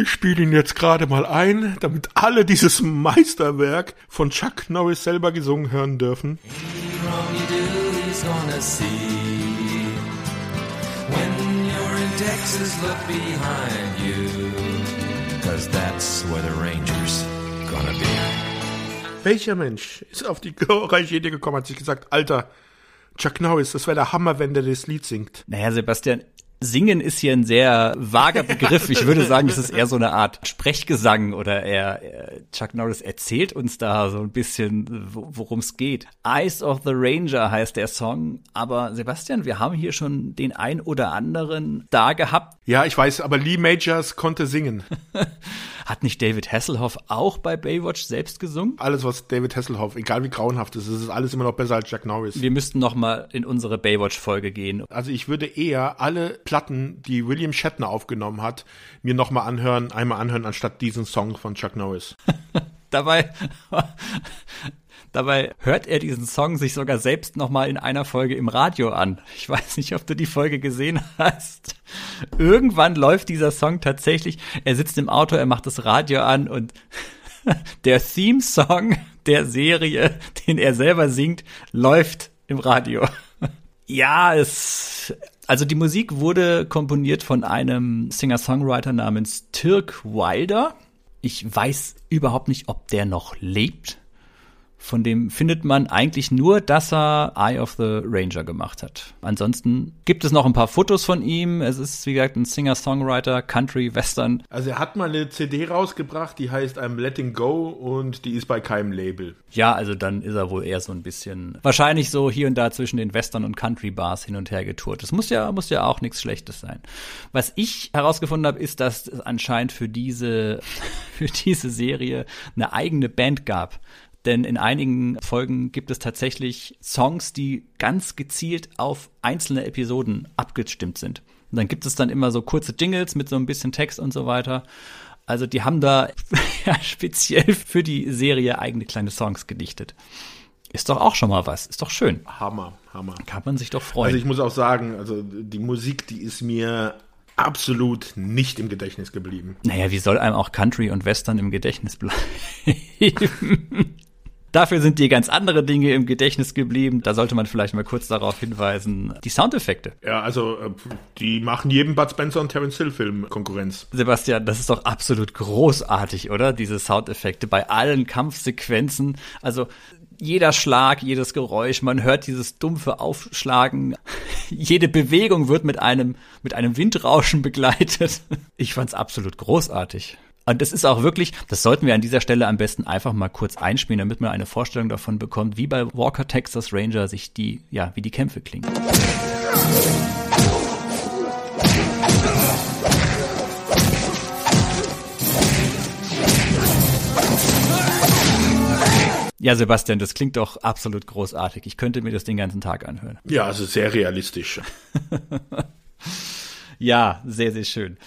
Ich spiele ihn jetzt gerade mal ein, damit alle dieses Meisterwerk von Chuck Norris selber gesungen hören dürfen. Welcher Mensch ist auf die glorreiche Idee gekommen, hat sich gesagt, Alter, Chuck Norris, das wäre der Hammer, wenn der das Lied singt. Naja, Sebastian, Singen ist hier ein sehr vager Begriff. Ich würde sagen, es ist eher so eine Art Sprechgesang oder er, Chuck Norris erzählt uns da so ein bisschen, worum es geht. Eyes of the Ranger heißt der Song. Aber Sebastian, wir haben hier schon den ein oder anderen da gehabt. Ja, ich weiß, aber Lee Majors konnte singen. Hat nicht David Hasselhoff auch bei Baywatch selbst gesungen? Alles, was David Hasselhoff, egal wie grauenhaft es ist, ist alles immer noch besser als Jack Norris. Wir müssten noch mal in unsere Baywatch-Folge gehen. Also ich würde eher alle Platten, die William Shatner aufgenommen hat, mir noch mal anhören, einmal anhören, anstatt diesen Song von Chuck Norris. Dabei Dabei hört er diesen Song sich sogar selbst nochmal in einer Folge im Radio an. Ich weiß nicht, ob du die Folge gesehen hast. Irgendwann läuft dieser Song tatsächlich. Er sitzt im Auto, er macht das Radio an und der Theme-Song der Serie, den er selber singt, läuft im Radio. Ja, es, also die Musik wurde komponiert von einem Singer-Songwriter namens Dirk Wilder. Ich weiß überhaupt nicht, ob der noch lebt Von dem findet man eigentlich nur, dass er Eye of the Ranger gemacht hat. Ansonsten gibt es noch ein paar Fotos von ihm. Es ist, wie gesagt, ein Singer-Songwriter, Country, Western. Also er hat mal eine CD rausgebracht, die heißt I'm Letting Go und die ist bei keinem Label. Ja, also dann ist er wohl eher so ein bisschen, wahrscheinlich so hier und da zwischen den Western- und Country-Bars hin und her getourt. Das muss ja, muss ja auch nichts Schlechtes sein. Was ich herausgefunden habe, ist, dass es anscheinend für diese, für diese Serie eine eigene Band gab denn in einigen Folgen gibt es tatsächlich Songs, die ganz gezielt auf einzelne Episoden abgestimmt sind. Und dann gibt es dann immer so kurze Jingles mit so ein bisschen Text und so weiter. Also die haben da speziell für die Serie eigene kleine Songs gedichtet. Ist doch auch schon mal was. Ist doch schön. Hammer, Hammer. Kann man sich doch freuen. Also ich muss auch sagen, also die Musik, die ist mir absolut nicht im Gedächtnis geblieben. Naja, wie soll einem auch Country und Western im Gedächtnis bleiben? Dafür sind dir ganz andere Dinge im Gedächtnis geblieben. Da sollte man vielleicht mal kurz darauf hinweisen. Die Soundeffekte. Ja, also äh, die machen jedem Bud Spencer und Terence Hill Film Konkurrenz. Sebastian, das ist doch absolut großartig, oder? Diese Soundeffekte bei allen Kampfsequenzen. Also jeder Schlag, jedes Geräusch, man hört dieses dumpfe Aufschlagen. Jede Bewegung wird mit einem, mit einem Windrauschen begleitet. Ich fand's absolut großartig. Und das ist auch wirklich, das sollten wir an dieser Stelle am besten einfach mal kurz einspielen, damit man eine Vorstellung davon bekommt, wie bei Walker Texas Ranger sich die, ja, wie die Kämpfe klingen. Ja, Sebastian, das klingt doch absolut großartig. Ich könnte mir das den ganzen Tag anhören. Ja, also sehr realistisch. ja, sehr, sehr schön.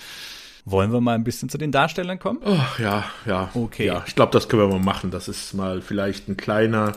Wollen wir mal ein bisschen zu den Darstellern kommen? Oh, ja, ja. Okay. Ja, ich glaube, das können wir mal machen. Das ist mal vielleicht ein kleiner,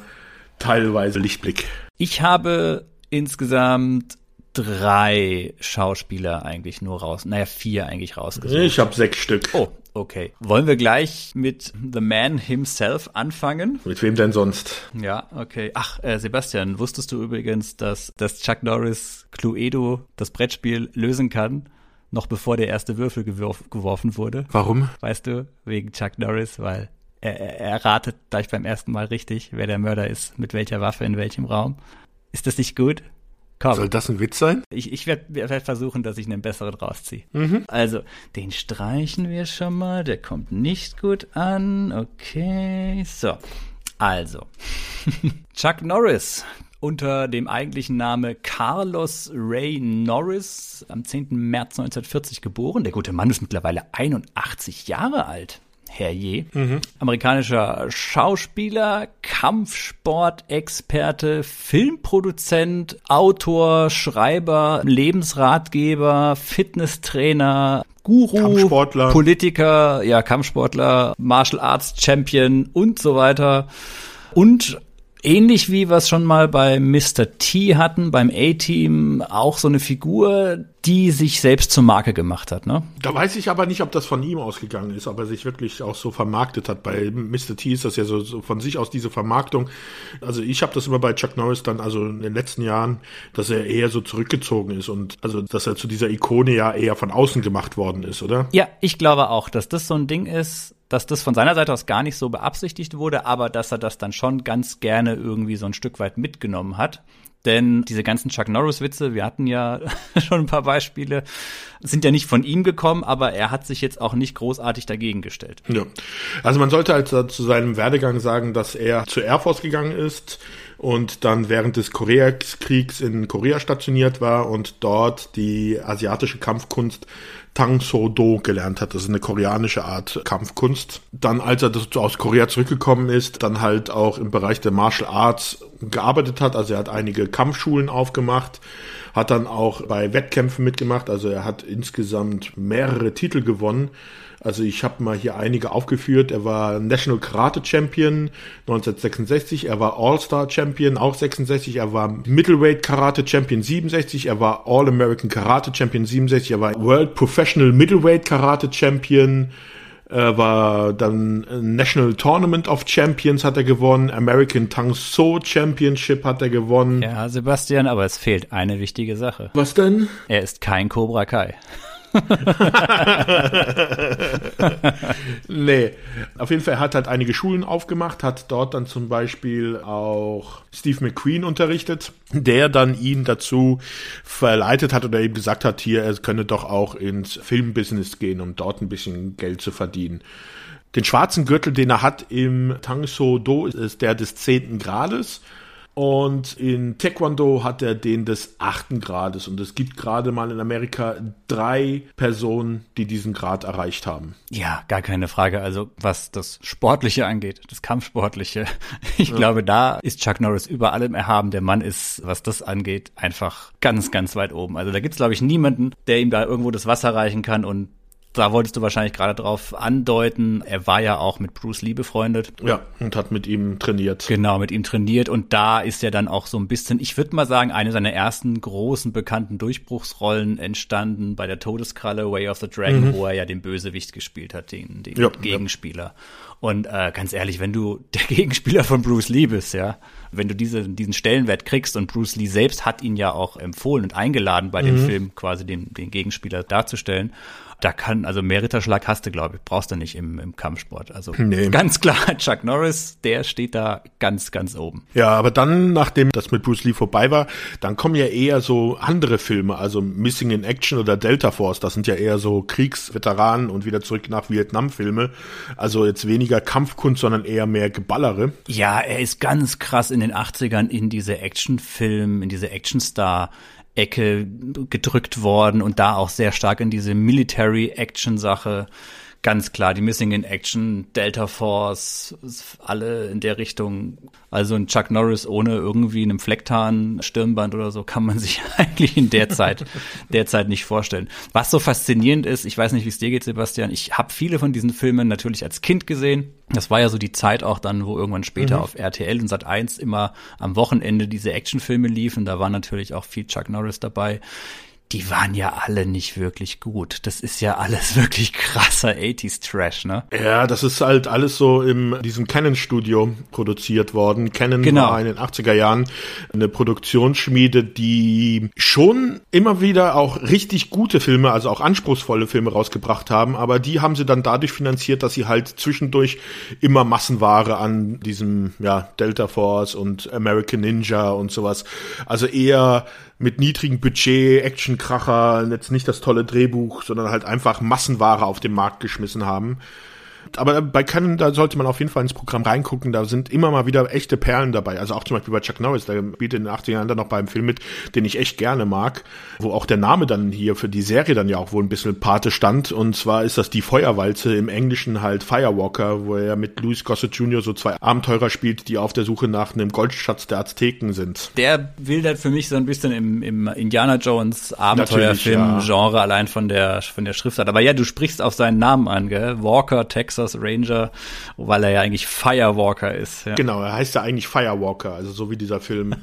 teilweise Lichtblick. Ich habe insgesamt drei Schauspieler eigentlich nur raus, naja, vier eigentlich rausgesucht. Ich habe sechs Stück. Oh, okay. Wollen wir gleich mit The Man himself anfangen? Mit wem denn sonst? Ja, okay. Ach, äh, Sebastian, wusstest du übrigens, dass, dass Chuck Norris Cluedo das Brettspiel lösen kann? Noch bevor der erste Würfel geworf, geworfen wurde. Warum? Weißt du, wegen Chuck Norris, weil er, er, er ratet gleich beim ersten Mal richtig, wer der Mörder ist, mit welcher Waffe, in welchem Raum. Ist das nicht gut? Komm. Soll das ein Witz sein? Ich, ich werde werd versuchen, dass ich einen besseren rausziehe. Mhm. Also, den streichen wir schon mal. Der kommt nicht gut an. Okay, so. Also, Chuck Norris unter dem eigentlichen Name Carlos Ray Norris, am 10. März 1940 geboren. Der gute Mann ist mittlerweile 81 Jahre alt. Herrje. Mhm. Amerikanischer Schauspieler, Kampfsportexperte, Filmproduzent, Autor, Schreiber, Lebensratgeber, Fitnesstrainer, Guru, Politiker, ja, Kampfsportler, Martial Arts Champion und so weiter. Und ähnlich wie wir es schon mal bei Mr. T hatten, beim A-Team, auch so eine Figur, die sich selbst zur Marke gemacht hat, ne? Da weiß ich aber nicht, ob das von ihm ausgegangen ist, ob er sich wirklich auch so vermarktet hat. Bei Mr. T ist das ja so, so von sich aus diese Vermarktung. Also ich habe das immer bei Chuck Norris dann, also in den letzten Jahren, dass er eher so zurückgezogen ist und also dass er zu dieser Ikone ja eher von außen gemacht worden ist, oder? Ja, ich glaube auch, dass das so ein Ding ist, dass das von seiner Seite aus gar nicht so beabsichtigt wurde, aber dass er das dann schon ganz gerne irgendwie so ein Stück weit mitgenommen hat. Denn diese ganzen Chuck Norris-Witze, wir hatten ja schon ein paar Beispiele, sind ja nicht von ihm gekommen, aber er hat sich jetzt auch nicht großartig dagegen gestellt. Ja. Also man sollte halt zu seinem Werdegang sagen, dass er zur Air Force gegangen ist und dann während des Koreakriegs in Korea stationiert war und dort die asiatische Kampfkunst Tang So Do gelernt hat. Das ist eine koreanische Art Kampfkunst. Dann, als er aus Korea zurückgekommen ist, dann halt auch im Bereich der Martial Arts gearbeitet hat. Also er hat einige Kampfschulen aufgemacht, hat dann auch bei Wettkämpfen mitgemacht. Also er hat insgesamt mehrere Titel gewonnen. Also ich habe mal hier einige aufgeführt. Er war National Karate Champion 1966, er war All-Star Champion auch 66, er war Middleweight Karate Champion 67, er war All-American Karate Champion 67, er war World Professional Middleweight Karate Champion er war dann National Tournament of Champions hat er gewonnen, American Tang So Championship hat er gewonnen. Ja, Sebastian, aber es fehlt eine wichtige Sache. Was denn? Er ist kein Cobra Kai. nee, auf jeden Fall hat halt einige Schulen aufgemacht, hat dort dann zum Beispiel auch Steve McQueen unterrichtet, der dann ihn dazu verleitet hat oder ihm gesagt hat, hier, er könne doch auch ins Filmbusiness gehen, um dort ein bisschen Geld zu verdienen. Den schwarzen Gürtel, den er hat im Tang So Do, ist der des zehnten Grades. Und in Taekwondo hat er den des achten Grades. Und es gibt gerade mal in Amerika drei Personen, die diesen Grad erreicht haben. Ja, gar keine Frage. Also was das Sportliche angeht, das Kampfsportliche, ich ja. glaube, da ist Chuck Norris über allem erhaben. Der Mann ist, was das angeht, einfach ganz, ganz weit oben. Also da gibt's glaube ich, niemanden, der ihm da irgendwo das Wasser reichen kann und da wolltest du wahrscheinlich gerade drauf andeuten. Er war ja auch mit Bruce Lee befreundet. Ja, und hat mit ihm trainiert. Genau, mit ihm trainiert. Und da ist ja dann auch so ein bisschen, ich würde mal sagen, eine seiner ersten großen bekannten Durchbruchsrollen entstanden bei der Todeskralle Way of the Dragon, mhm. wo er ja den Bösewicht gespielt hat, den, den ja, Gegenspieler. Ja. Und äh, ganz ehrlich, wenn du der Gegenspieler von Bruce Lee bist, ja, wenn du diese, diesen Stellenwert kriegst und Bruce Lee selbst hat ihn ja auch empfohlen und eingeladen bei dem mhm. Film quasi den, den Gegenspieler darzustellen da kann, also mehr Ritterschlag hast du, glaube ich, brauchst du nicht im, im Kampfsport. Also nee. ganz klar, Chuck Norris, der steht da ganz, ganz oben. Ja, aber dann, nachdem das mit Bruce Lee vorbei war, dann kommen ja eher so andere Filme, also Missing in Action oder Delta Force, das sind ja eher so Kriegsveteranen und wieder zurück nach Vietnam Filme. Also jetzt weniger Kampfkunst, sondern eher mehr Geballere. Ja, er ist ganz krass in den 80ern in diese Actionfilm, in diese Actionstar Ecke gedrückt worden und da auch sehr stark in diese Military-Action-Sache. Ganz klar, die Missing in Action, Delta Force, alle in der Richtung. Also ein Chuck Norris ohne irgendwie einem Flecktarn, Stirnband oder so kann man sich eigentlich in der Zeit, derzeit nicht vorstellen. Was so faszinierend ist, ich weiß nicht, wie es dir geht, Sebastian, ich habe viele von diesen Filmen natürlich als Kind gesehen. Das war ja so die Zeit auch dann, wo irgendwann später mhm. auf RTL und Sat 1 immer am Wochenende diese Actionfilme liefen. Da war natürlich auch viel Chuck Norris dabei die waren ja alle nicht wirklich gut. Das ist ja alles wirklich krasser 80s Trash, ne? Ja, das ist halt alles so in diesem Canon Studio produziert worden. Canon genau. war in den 80er Jahren eine Produktionsschmiede, die schon immer wieder auch richtig gute Filme, also auch anspruchsvolle Filme rausgebracht haben, aber die haben sie dann dadurch finanziert, dass sie halt zwischendurch immer Massenware an diesem, ja, Delta Force und American Ninja und sowas. Also eher mit niedrigem Budget, Actionkracher, jetzt nicht das tolle Drehbuch, sondern halt einfach Massenware auf den Markt geschmissen haben aber bei Canon, da sollte man auf jeden Fall ins Programm reingucken. Da sind immer mal wieder echte Perlen dabei. Also auch zum Beispiel bei Chuck Norris, der bietet in den 80er Jahren dann noch beim Film mit, den ich echt gerne mag, wo auch der Name dann hier für die Serie dann ja auch wohl ein bisschen Pate stand. Und zwar ist das die Feuerwalze im Englischen halt Firewalker, wo er mit Louis Gossett Jr. so zwei Abenteurer spielt, die auf der Suche nach einem Goldschatz der Azteken sind. Der wildert für mich so ein bisschen im, im Indiana Jones Abenteuerfilm-Genre ja. allein von der, von der Schriftart. Aber ja, du sprichst auf seinen Namen an, gell? Walker, Texas Texas Ranger, weil er ja eigentlich Firewalker ist. Ja. Genau, er heißt ja eigentlich Firewalker, also so wie dieser Film.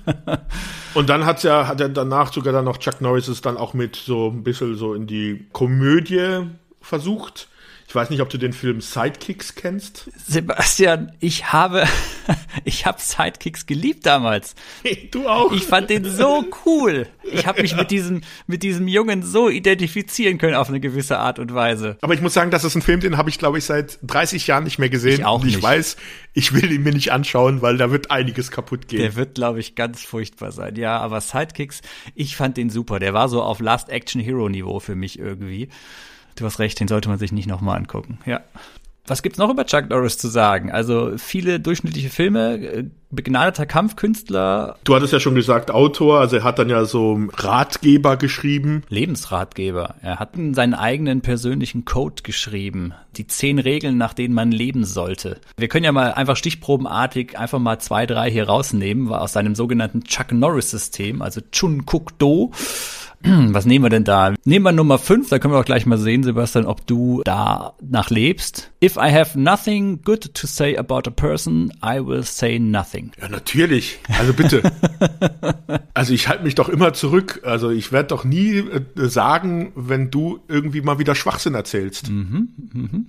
Und dann hat's ja, hat er danach sogar dann noch Chuck Norris es dann auch mit so ein bisschen so in die Komödie versucht. Ich weiß nicht, ob du den Film Sidekicks kennst. Sebastian, ich habe, ich habe Sidekicks geliebt damals. Du auch. Ich fand den so cool. Ich habe mich mit diesem, mit diesem Jungen so identifizieren können auf eine gewisse Art und Weise. Aber ich muss sagen, das ist ein Film, den habe ich, glaube ich, seit 30 Jahren nicht mehr gesehen. Ich auch und ich nicht. weiß, ich will ihn mir nicht anschauen, weil da wird einiges kaputt gehen. Der wird, glaube ich, ganz furchtbar sein. Ja, aber Sidekicks, ich fand den super. Der war so auf Last Action Hero Niveau für mich irgendwie. Du hast recht, den sollte man sich nicht nochmal angucken. Ja. Was gibt's noch über Chuck Norris zu sagen? Also viele durchschnittliche Filme, äh, begnadeter Kampfkünstler. Du hattest ja schon gesagt, Autor, also er hat dann ja so Ratgeber geschrieben. Lebensratgeber. Er hat seinen eigenen persönlichen Code geschrieben. Die zehn Regeln, nach denen man leben sollte. Wir können ja mal einfach stichprobenartig einfach mal zwei, drei hier rausnehmen, war aus seinem sogenannten Chuck Norris System, also Chun Kuk Do. Was nehmen wir denn da? Nehmen wir Nummer 5, da können wir auch gleich mal sehen, Sebastian, ob du da nach lebst. If I have nothing good to say about a person, I will say nothing. Ja, natürlich. Also bitte. also ich halte mich doch immer zurück. Also ich werde doch nie äh, sagen, wenn du irgendwie mal wieder Schwachsinn erzählst. Mhm, mhm.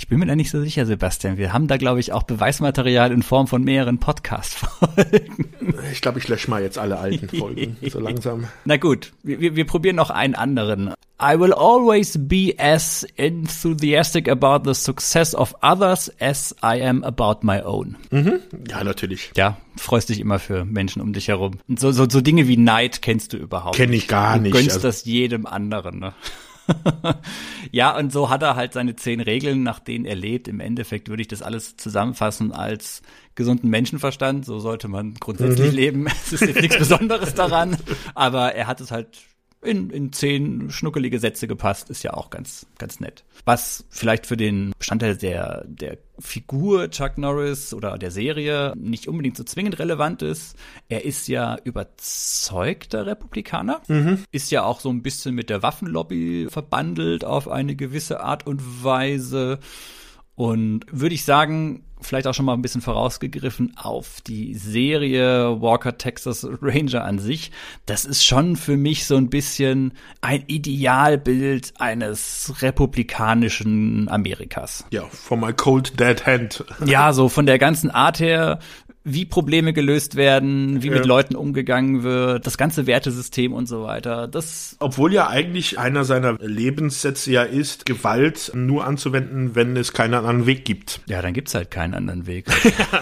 Ich bin mir da nicht so sicher, Sebastian. Wir haben da, glaube ich, auch Beweismaterial in Form von mehreren Podcast-Folgen. Ich glaube, ich lösche mal jetzt alle alten Folgen, so langsam. Na gut, wir, wir probieren noch einen anderen. I will always be as enthusiastic about the success of others as I am about my own. Mhm. Ja, natürlich. Ja, freust dich immer für Menschen um dich herum. Und so, so, so Dinge wie Neid kennst du überhaupt Kenn ich gar du nicht. gönnst Also- das jedem anderen, ne? ja, und so hat er halt seine zehn Regeln, nach denen er lebt. Im Endeffekt würde ich das alles zusammenfassen als gesunden Menschenverstand. So sollte man grundsätzlich leben. Es ist jetzt nichts Besonderes daran. Aber er hat es halt in, in zehn schnuckelige Sätze gepasst, ist ja auch ganz, ganz nett. Was vielleicht für den Bestandteil der, der Figur Chuck Norris oder der Serie nicht unbedingt so zwingend relevant ist. Er ist ja überzeugter Republikaner, ist ja auch so ein bisschen mit der Waffenlobby verbandelt auf eine gewisse Art und Weise. Und würde ich sagen, vielleicht auch schon mal ein bisschen vorausgegriffen auf die Serie Walker Texas Ranger an sich. Das ist schon für mich so ein bisschen ein Idealbild eines republikanischen Amerikas. Ja, from my cold dead hand. Ja, so von der ganzen Art her, wie Probleme gelöst werden, wie Ja. mit Leuten umgegangen wird, das ganze Wertesystem und so weiter. Das Obwohl ja eigentlich einer seiner Lebenssätze ja ist, Gewalt nur anzuwenden, wenn es keinen anderen Weg gibt. Ja, dann gibt's halt keinen anderen Weg.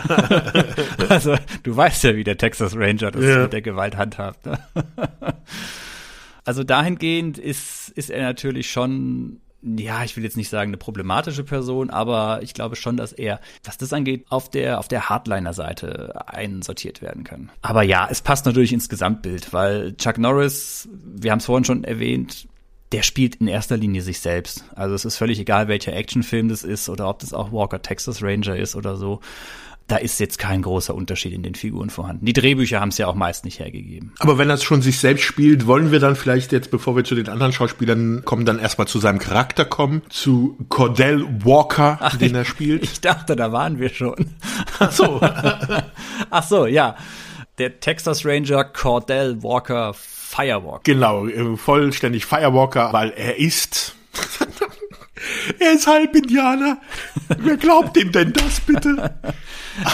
also, du weißt ja, wie der Texas Ranger das Ja. mit der Gewalt handhabt. Ne? also dahingehend ist, ist er natürlich schon, ja, ich will jetzt nicht sagen eine problematische Person, aber ich glaube schon, dass er, was das angeht, auf der, auf der Hardliner-Seite einsortiert werden kann. Aber ja, es passt natürlich ins Gesamtbild, weil Chuck Norris, wir haben es vorhin schon erwähnt, der spielt in erster Linie sich selbst. Also es ist völlig egal, welcher Actionfilm das ist oder ob das auch Walker Texas Ranger ist oder so. Da ist jetzt kein großer Unterschied in den Figuren vorhanden. Die Drehbücher haben es ja auch meist nicht hergegeben. Aber wenn er es schon sich selbst spielt, wollen wir dann vielleicht jetzt, bevor wir zu den anderen Schauspielern kommen, dann erstmal zu seinem Charakter kommen, zu Cordell Walker, den er spielt. Ich dachte, da waren wir schon. Ach so. Ach so, ja. Der Texas Ranger Cordell Walker Firewalk. Genau, äh, vollständig Firewalker, weil er ist. er ist halb Indianer. Wer glaubt ihm denn das bitte?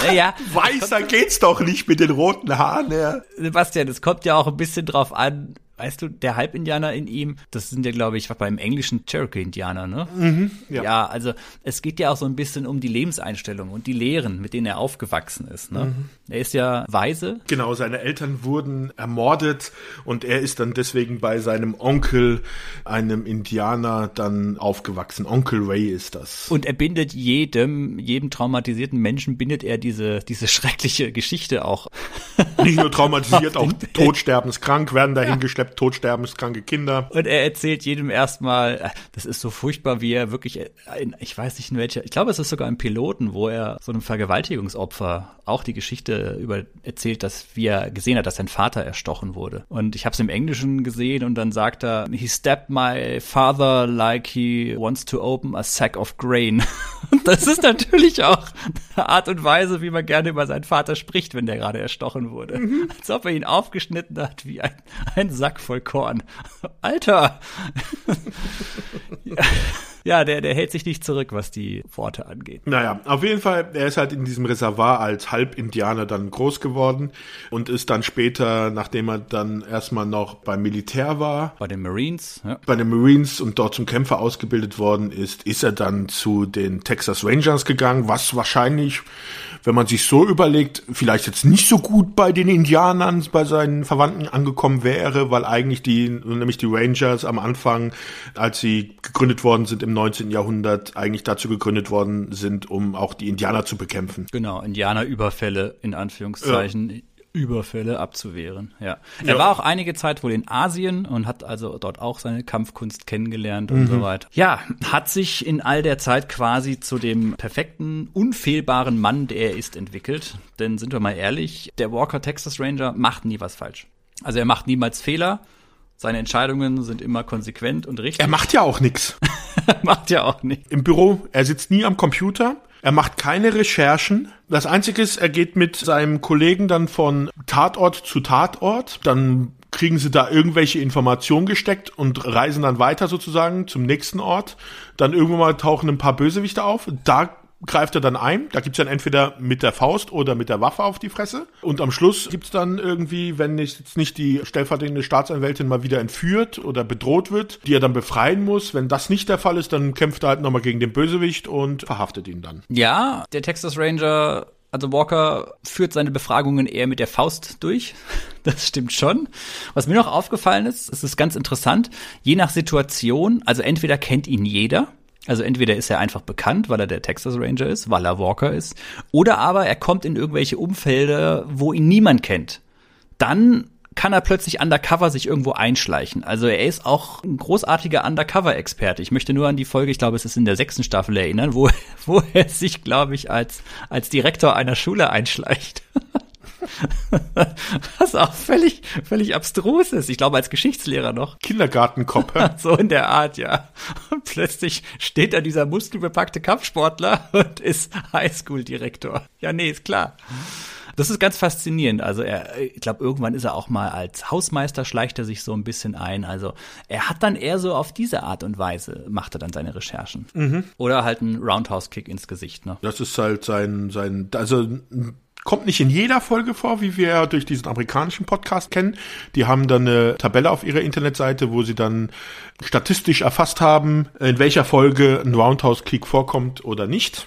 Ja, ja. Weißer geht's doch nicht mit den roten Haaren. Ja. Sebastian, es kommt ja auch ein bisschen drauf an, weißt du, der Halbindianer in ihm, das sind ja, glaube ich, beim englischen Cherokee-Indianer, ne? ja. ja. also es geht ja auch so ein bisschen um die Lebenseinstellung und die Lehren, mit denen er aufgewachsen ist, ne? Er ist ja weise. Genau, seine Eltern wurden ermordet und er ist dann deswegen bei seinem Onkel, einem Indianer, dann aufgewachsen. Onkel Ray ist das. Und er bindet jedem, jedem traumatisierten Menschen bindet er diese, diese schreckliche Geschichte auch. Nicht nur traumatisiert, auch todsterbenskrank, werden dahin geschleppt, todsterbenskranke Kinder. Und er erzählt jedem erstmal, äh, das ist so furchtbar, wie er wirklich, äh, in, ich weiß nicht in welcher, ich glaube, es ist sogar im Piloten, wo er so einem Vergewaltigungsopfer auch die Geschichte über erzählt, dass wie er gesehen hat, dass sein Vater erstochen wurde. Und ich habe es im Englischen gesehen und dann sagt er, he stabbed my father like he wants to open a sack of grain. Und das ist natürlich auch eine Art und Weise, wie man gerne über seinen Vater spricht, wenn der gerade erstochen wurde. Als ob er ihn aufgeschnitten hat wie ein, ein Sack voll Korn. Alter! ja, der, der hält sich nicht zurück, was die Worte angeht. Naja, auf jeden Fall, er ist halt in diesem Reservoir als Halbindianer dann groß geworden und ist dann später, nachdem er dann erstmal noch beim Militär war, Bei den Marines, ja. bei den Marines und dort zum Kämpfer ausgebildet worden ist, ist er dann zu den Texas Rangers gegangen, was wahrscheinlich, wenn man sich so überlegt, vielleicht jetzt nicht so gut bei den Indianern, bei seinen Verwandten angekommen wäre, weil eigentlich die, nämlich die Rangers am Anfang, als sie gegründet worden sind im 19. Jahrhundert, eigentlich dazu gegründet worden sind, um auch die Indianer zu bekämpfen. Genau, Indianerüberfälle in Anführungszeichen. Überfälle abzuwehren, ja. Er Ja. war auch einige Zeit wohl in Asien und hat also dort auch seine Kampfkunst kennengelernt und Mhm. so weiter. Ja, hat sich in all der Zeit quasi zu dem perfekten, unfehlbaren Mann, der er ist, entwickelt. Denn sind wir mal ehrlich, der Walker Texas Ranger macht nie was falsch. Also er macht niemals Fehler. Seine Entscheidungen sind immer konsequent und richtig. Er macht ja auch nichts. macht ja auch nicht. Im Büro, er sitzt nie am Computer, er macht keine Recherchen. Das Einzige ist, er geht mit seinem Kollegen dann von Tatort zu Tatort, dann kriegen sie da irgendwelche Informationen gesteckt und reisen dann weiter sozusagen zum nächsten Ort. Dann irgendwann mal tauchen ein paar Bösewichte auf. Da greift er dann ein. Da gibt's dann entweder mit der Faust oder mit der Waffe auf die Fresse. Und am Schluss gibt's dann irgendwie, wenn nicht, jetzt nicht die stellvertretende Staatsanwältin mal wieder entführt oder bedroht wird, die er dann befreien muss. Wenn das nicht der Fall ist, dann kämpft er halt nochmal gegen den Bösewicht und verhaftet ihn dann. Ja, der Texas Ranger also Walker führt seine Befragungen eher mit der Faust durch. Das stimmt schon. Was mir noch aufgefallen ist, es ist ganz interessant, je nach Situation, also entweder kennt ihn jeder, also entweder ist er einfach bekannt, weil er der Texas Ranger ist, weil er Walker ist, oder aber er kommt in irgendwelche Umfelder, wo ihn niemand kennt. Dann kann er plötzlich undercover sich irgendwo einschleichen. Also er ist auch ein großartiger Undercover-Experte. Ich möchte nur an die Folge, ich glaube, es ist in der sechsten Staffel erinnern, wo, wo er sich, glaube ich, als, als Direktor einer Schule einschleicht. Was auch völlig, völlig abstrus ist. Ich glaube, als Geschichtslehrer noch. Kindergartenkopf. so in der Art, ja. Und plötzlich steht da dieser muskelbepackte Kampfsportler und ist Highschool-Direktor. Ja, nee, ist klar. Das ist ganz faszinierend. Also er, ich glaube, irgendwann ist er auch mal als Hausmeister schleicht er sich so ein bisschen ein. Also er hat dann eher so auf diese Art und Weise macht er dann seine Recherchen. Mhm. Oder halt einen Roundhouse-Kick ins Gesicht. Ne? Das ist halt sein, sein, also kommt nicht in jeder Folge vor, wie wir durch diesen amerikanischen Podcast kennen. Die haben dann eine Tabelle auf ihrer Internetseite, wo sie dann statistisch erfasst haben, in welcher Folge ein Roundhouse-Kick vorkommt oder nicht.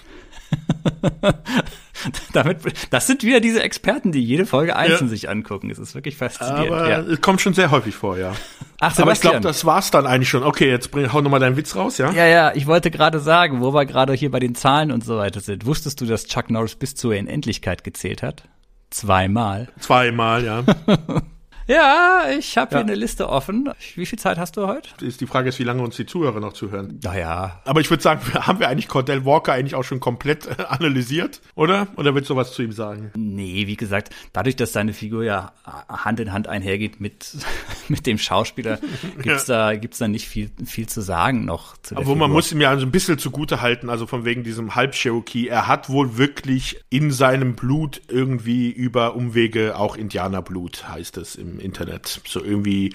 Damit, das sind wieder diese Experten, die jede Folge einzeln ja. sich angucken. Es ist wirklich faszinierend. Aber ja. es kommt schon sehr häufig vor, ja. Ach, Sebastian. Aber ich glaube, das war's dann eigentlich schon. Okay, jetzt bring, hau nochmal deinen Witz raus, ja? Ja, ja, ich wollte gerade sagen, wo wir gerade hier bei den Zahlen und so weiter sind. Wusstest du, dass Chuck Norris bis zur Unendlichkeit gezählt hat? Zweimal. Zweimal, ja. Ja, ich habe ja. hier eine Liste offen. Wie viel Zeit hast du heute? Ist die Frage ist, wie lange uns die Zuhörer noch zuhören. Naja. Aber ich würde sagen, haben wir eigentlich Cordell Walker eigentlich auch schon komplett äh, analysiert, oder? Oder willst du was zu ihm sagen? Nee, wie gesagt, dadurch, dass seine Figur ja Hand in Hand einhergeht mit, mit dem Schauspieler, gibt's ja. da, gibt's da nicht viel, viel zu sagen noch zu Aber man muss ihm ja so ein bisschen zugute halten, also von wegen diesem Halb-Cherokee. Er hat wohl wirklich in seinem Blut irgendwie über Umwege auch Indianerblut, heißt es im Internet. So irgendwie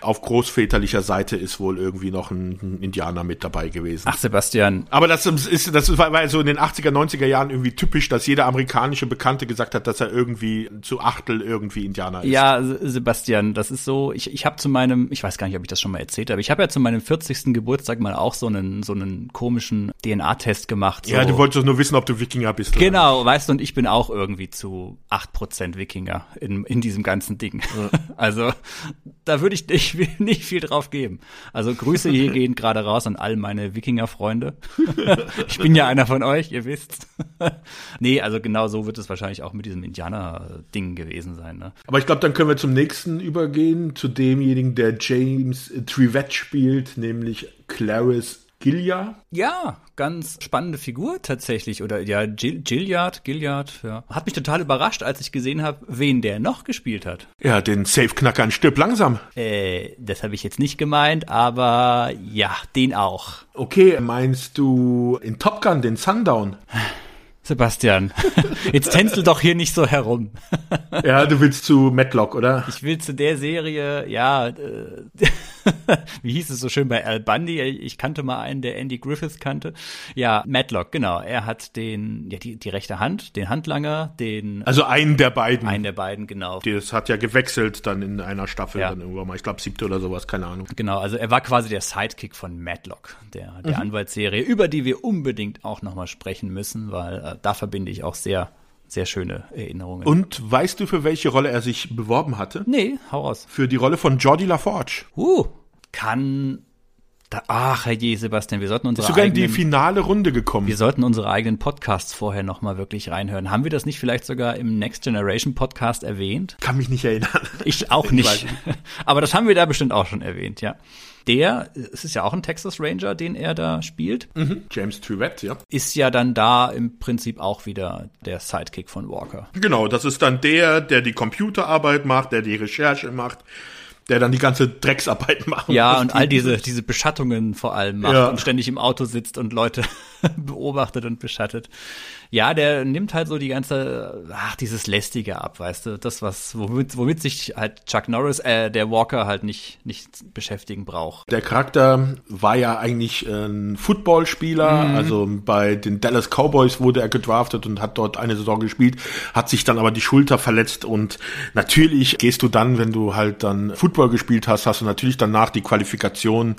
auf großväterlicher Seite ist wohl irgendwie noch ein, Indianer mit dabei gewesen. Ach, Sebastian. Aber das ist, das war, war so in den 80er, 90er Jahren irgendwie typisch, dass jeder amerikanische Bekannte gesagt hat, dass er irgendwie zu Achtel irgendwie Indianer ist. Ja, Sebastian, das ist so, ich, ich habe zu meinem, ich weiß gar nicht, ob ich das schon mal erzählt habe, ich habe ja zu meinem 40. Geburtstag mal auch so einen, so einen komischen DNA-Test gemacht. So. Ja, du wolltest nur wissen, ob du Wikinger bist. Genau, oder? weißt du, und ich bin auch irgendwie zu 8% Wikinger in, in diesem ganzen Ding. Ja. Also da würde ich nicht, nicht viel drauf geben. Also Grüße hier gehen gerade raus an all meine Wikinger-Freunde. ich bin ja einer von euch, ihr wisst. nee, also genau so wird es wahrscheinlich auch mit diesem Indianer-Ding gewesen sein. Ne? Aber ich glaube, dann können wir zum nächsten übergehen, zu demjenigen, der James Trivette spielt, nämlich Clarice Gilliard? Ja, ganz spannende Figur tatsächlich. Oder ja, Gilliard, Gilliard, ja. Hat mich total überrascht, als ich gesehen habe, wen der noch gespielt hat. Ja, den Safe-Knacker Stirb langsam. Äh, das habe ich jetzt nicht gemeint, aber ja, den auch. Okay, meinst du in Top Gun den Sundown? Sebastian, jetzt tänzel doch hier nicht so herum. ja, du willst zu Matlock, oder? Ich will zu der Serie, ja, äh, wie hieß es so schön bei Al Bundy? Ich kannte mal einen, der Andy Griffith kannte. Ja, Matlock, genau. Er hat den, ja, die, die rechte Hand, den Handlanger, den. Also einen der beiden. Einen der beiden, genau. Das hat ja gewechselt dann in einer Staffel ja. dann irgendwann mal. Ich glaube siebte oder sowas, keine Ahnung. Genau, also er war quasi der Sidekick von Matlock, der, der mhm. Anwaltsserie, über die wir unbedingt auch nochmal sprechen müssen, weil äh, da verbinde ich auch sehr sehr schöne Erinnerungen. Und weißt du, für welche Rolle er sich beworben hatte? Nee, hau raus. Für die Rolle von Jordi LaForge. Uh, kann da, ach, Herr je, Sebastian, wir sollten unsere sogar eigenen, in die finale Runde gekommen. Wir sollten unsere eigenen Podcasts vorher nochmal wirklich reinhören. Haben wir das nicht vielleicht sogar im Next Generation Podcast erwähnt? Kann mich nicht erinnern. Ich auch nicht. Ich nicht. Aber das haben wir da bestimmt auch schon erwähnt, ja. Der, es ist ja auch ein Texas Ranger, den er da spielt. Mhm. James Trivette, ja. Ist ja dann da im Prinzip auch wieder der Sidekick von Walker. Genau, das ist dann der, der die Computerarbeit macht, der die Recherche macht der dann die ganze Drecksarbeit macht. Ja, und all diese, diese Beschattungen vor allem macht ja. und ständig im Auto sitzt und Leute beobachtet und beschattet. Ja, der nimmt halt so die ganze, ach, dieses Lästige ab, weißt du, das, was, womit, womit sich halt Chuck Norris, äh, der Walker halt nicht, nicht beschäftigen braucht. Der Charakter war ja eigentlich ein Footballspieler, mhm. also bei den Dallas Cowboys wurde er gedraftet und hat dort eine Saison gespielt, hat sich dann aber die Schulter verletzt und natürlich gehst du dann, wenn du halt dann Football gespielt hast, hast du natürlich danach die Qualifikation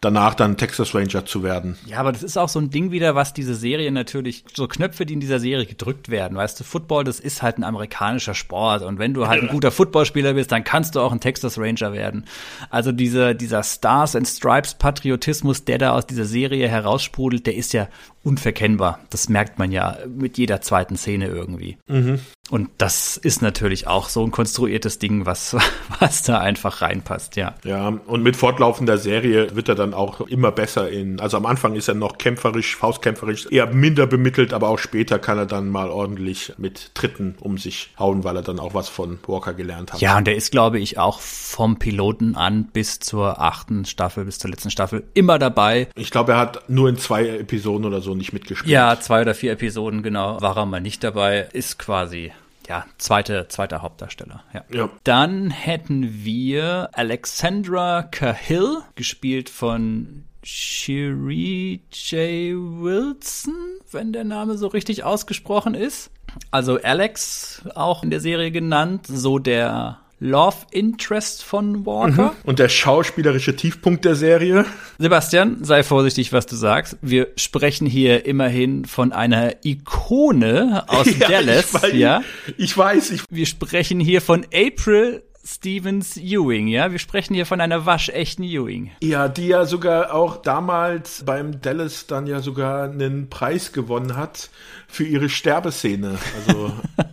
danach dann Texas Ranger zu werden. Ja, aber das ist auch so ein Ding wieder, was diese Serie natürlich, so Knöpfe, die in dieser Serie gedrückt werden. Weißt du, Football, das ist halt ein amerikanischer Sport. Und wenn du halt ein guter Footballspieler bist, dann kannst du auch ein Texas Ranger werden. Also diese, dieser Stars and Stripes Patriotismus, der da aus dieser Serie heraussprudelt, der ist ja unverkennbar. Das merkt man ja mit jeder zweiten Szene irgendwie. Mhm. Und das ist natürlich auch so ein konstruiertes Ding, was, was da einfach reinpasst, ja. Ja, und mit fortlaufender Serie wird er dann auch immer besser in, also am Anfang ist er noch kämpferisch, faustkämpferisch, eher minder bemittelt, aber auch später kann er dann mal ordentlich mit Tritten um sich hauen, weil er dann auch was von Walker gelernt hat. Ja, und der ist, glaube ich, auch vom Piloten an bis zur achten Staffel, bis zur letzten Staffel immer dabei. Ich glaube, er hat nur in zwei Episoden oder so nicht mitgespielt. Ja, zwei oder vier Episoden, genau, war er mal nicht dabei, ist quasi ja, zweite, zweiter Hauptdarsteller. Ja. ja. Dann hätten wir Alexandra Cahill, gespielt von Cherie J. Wilson, wenn der Name so richtig ausgesprochen ist. Also Alex auch in der Serie genannt, so der Love Interest von Walker. Mhm. Und der schauspielerische Tiefpunkt der Serie. Sebastian, sei vorsichtig, was du sagst. Wir sprechen hier immerhin von einer Ikone aus ja, Dallas. Ich weiß, ja, ich weiß. Ich Wir sprechen hier von April Stevens Ewing, ja? Wir sprechen hier von einer waschechten Ewing. Ja, die ja sogar auch damals beim Dallas dann ja sogar einen Preis gewonnen hat für ihre Sterbeszene. Also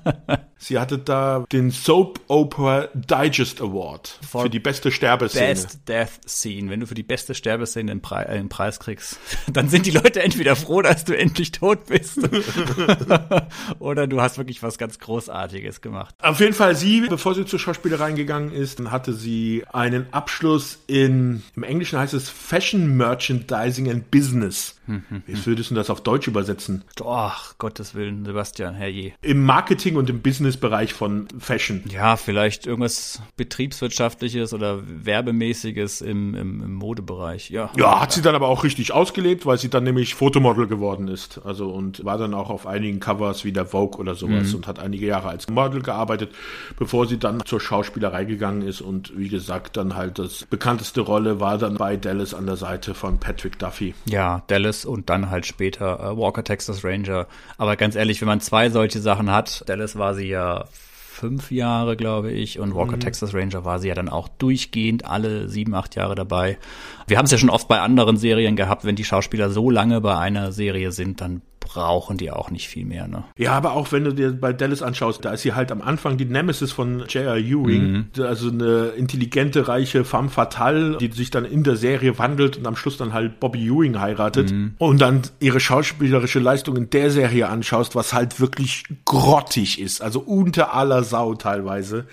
sie hatte da den Soap Opera Digest Award For für die beste Sterbeszene. Best Death Scene. Wenn du für die beste Sterbeszene einen, Pre einen Preis kriegst, dann sind die Leute entweder froh, dass du endlich tot bist, oder du hast wirklich was ganz Großartiges gemacht. Auf jeden Fall sie, bevor sie zur Schauspielerei gegangen ist, hatte sie einen Abschluss in, im Englischen heißt es Fashion Merchandising and Business. Hm, Wie würdest du das auf Deutsch übersetzen? Ach, Gottes Willen, Sebastian, herrje. Im Marketing und im Businessbereich von Fashion. Ja, vielleicht irgendwas Betriebswirtschaftliches oder Werbemäßiges im, im, im Modebereich, ja. Ja, hat sie dann aber auch richtig ausgelebt, weil sie dann nämlich Fotomodel geworden ist. Also und war dann auch auf einigen Covers wie der Vogue oder sowas mhm. und hat einige Jahre als Model gearbeitet, bevor sie dann zur Schauspielerei gegangen ist und wie gesagt dann halt das bekannteste Rolle war dann bei Dallas an der Seite von Patrick Duffy. Ja, Dallas und dann halt später äh, Walker Texas Ranger. Aber ganz ehrlich, wenn man zwei solche Sachen hat, Dallas war sie ja fünf Jahre, glaube ich, und Walker mhm. Texas Ranger war sie ja dann auch durchgehend alle sieben, acht Jahre dabei. Wir haben es ja schon oft bei anderen Serien gehabt, wenn die Schauspieler so lange bei einer Serie sind, dann brauchen die auch nicht viel mehr. Ne? Ja, aber auch wenn du dir bei Dallas anschaust, da ist sie halt am Anfang die Nemesis von J.R. Ewing, mhm. also eine intelligente, reiche femme fatale, die sich dann in der Serie wandelt und am Schluss dann halt Bobby Ewing heiratet mhm. und dann ihre schauspielerische Leistung in der Serie anschaust, was halt wirklich grottig ist, also unter aller Sau teilweise.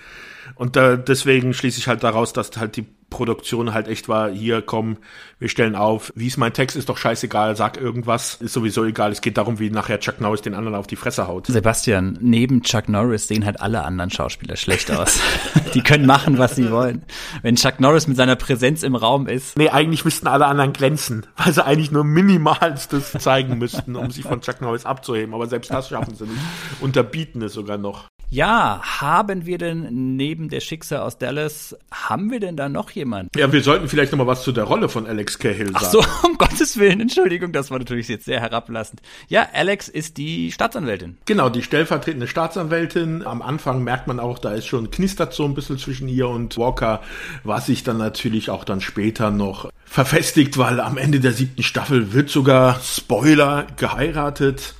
Und da, deswegen schließe ich halt daraus, dass halt die Produktion halt echt war, hier komm, wir stellen auf, wie ist mein Text, ist doch scheißegal, sag irgendwas, ist sowieso egal, es geht darum, wie nachher Chuck Norris den anderen auf die Fresse haut. Sebastian, neben Chuck Norris sehen halt alle anderen Schauspieler schlecht aus. die können machen, was sie wollen. Wenn Chuck Norris mit seiner Präsenz im Raum ist. Nee, eigentlich müssten alle anderen glänzen, weil sie eigentlich nur minimalstes zeigen müssten, um sich von Chuck Norris abzuheben, aber selbst das schaffen sie nicht. Unterbieten es sogar noch. Ja, haben wir denn neben der Schicksal aus Dallas, haben wir denn da noch jemanden? Ja, wir sollten vielleicht noch mal was zu der Rolle von Alex Cahill sagen. Ach so, um Gottes Willen, Entschuldigung, das war natürlich jetzt sehr herablassend. Ja, Alex ist die Staatsanwältin. Genau, die stellvertretende Staatsanwältin. Am Anfang merkt man auch, da ist schon knistert so ein bisschen zwischen ihr und Walker, was sich dann natürlich auch dann später noch verfestigt, weil am Ende der siebten Staffel wird sogar Spoiler geheiratet.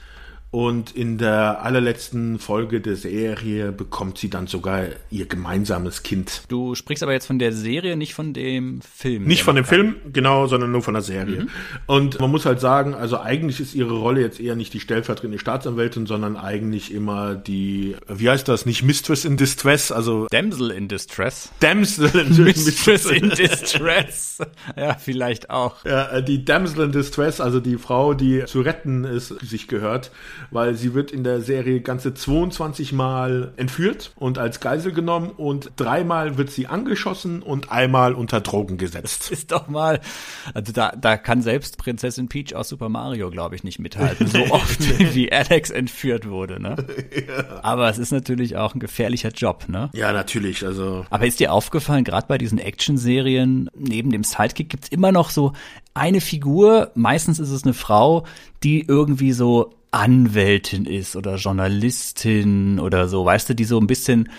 Und in der allerletzten Folge der Serie bekommt sie dann sogar ihr gemeinsames Kind. Du sprichst aber jetzt von der Serie, nicht von dem Film. Nicht von dem Film, genau, sondern nur von der Serie. Mhm. Und man muss halt sagen, also eigentlich ist ihre Rolle jetzt eher nicht die stellvertretende Staatsanwältin, sondern eigentlich immer die, wie heißt das, nicht Mistress in Distress, also Damsel in Distress. Damsel in Mistress in Distress. ja, vielleicht auch. Ja, die Damsel in Distress, also die Frau, die zu retten ist, sich gehört weil sie wird in der Serie ganze 22 Mal entführt und als Geisel genommen und dreimal wird sie angeschossen und einmal unter Drogen gesetzt. Ist doch mal, also da, da kann selbst Prinzessin Peach aus Super Mario, glaube ich, nicht mithalten, so oft wie Alex entführt wurde, ne? Ja. Aber es ist natürlich auch ein gefährlicher Job, ne? Ja, natürlich, also. Aber ist dir aufgefallen, gerade bei diesen Action-Serien, neben dem Sidekick gibt's immer noch so eine Figur, meistens ist es eine Frau, die irgendwie so Anwältin ist oder Journalistin oder so, weißt du, die so ein bisschen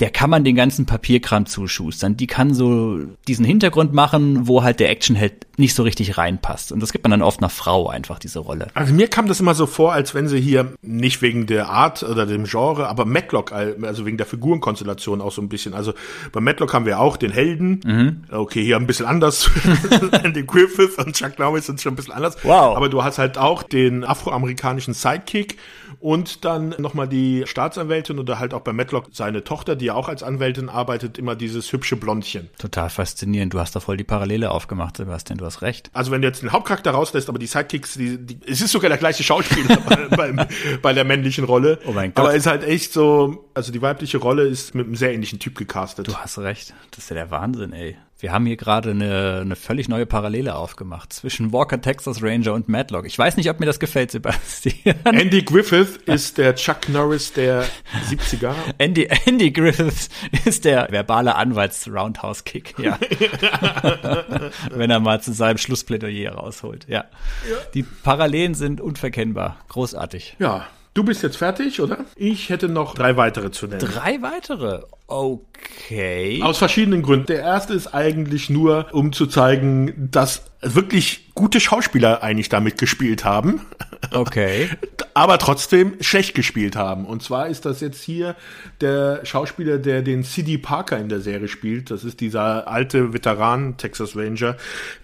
der kann man den ganzen Papierkram zuschustern. Die kann so diesen Hintergrund machen, wo halt der Actionheld nicht so richtig reinpasst. Und das gibt man dann oft nach Frau einfach, diese Rolle. Also mir kam das immer so vor, als wenn sie hier nicht wegen der Art oder dem Genre, aber Matlock, also wegen der Figurenkonstellation auch so ein bisschen. Also bei Matlock haben wir auch den Helden. Mhm. Okay, hier ein bisschen anders. den Griffith und Chuck Norris sind schon ein bisschen anders. Wow. Aber du hast halt auch den afroamerikanischen Sidekick und dann nochmal die Staatsanwältin oder halt auch bei Matlock seine Tochter, die ja auch als Anwältin arbeitet, immer dieses hübsche Blondchen. Total faszinierend. Du hast da voll die Parallele aufgemacht, Sebastian. Du hast recht. Also wenn du jetzt den Hauptcharakter rauslässt, aber die Sidekicks, die, die, es ist sogar der gleiche Schauspieler bei, bei, bei, der männlichen Rolle. Oh mein Gott. Aber ist halt echt so, also die weibliche Rolle ist mit einem sehr ähnlichen Typ gecastet. Du hast recht. Das ist ja der Wahnsinn, ey. Wir haben hier gerade eine, eine völlig neue Parallele aufgemacht zwischen Walker Texas Ranger und Madlock. Ich weiß nicht, ob mir das gefällt, Sebastian. Andy Griffith ist der Chuck Norris der 70er. Andy, Andy Griffith ist der verbale Anwalts-Roundhouse-Kick, ja. Wenn er mal zu seinem Schlussplädoyer rausholt, ja. ja. Die Parallelen sind unverkennbar. Großartig. Ja. Du bist jetzt fertig, oder? Ich hätte noch drei weitere zu nennen. Drei weitere? Okay. Aus verschiedenen Gründen. Der erste ist eigentlich nur, um zu zeigen, dass wirklich gute Schauspieler eigentlich damit gespielt haben. Okay. Aber trotzdem schlecht gespielt haben. Und zwar ist das jetzt hier der Schauspieler, der den C.D. Parker in der Serie spielt. Das ist dieser alte Veteran Texas Ranger.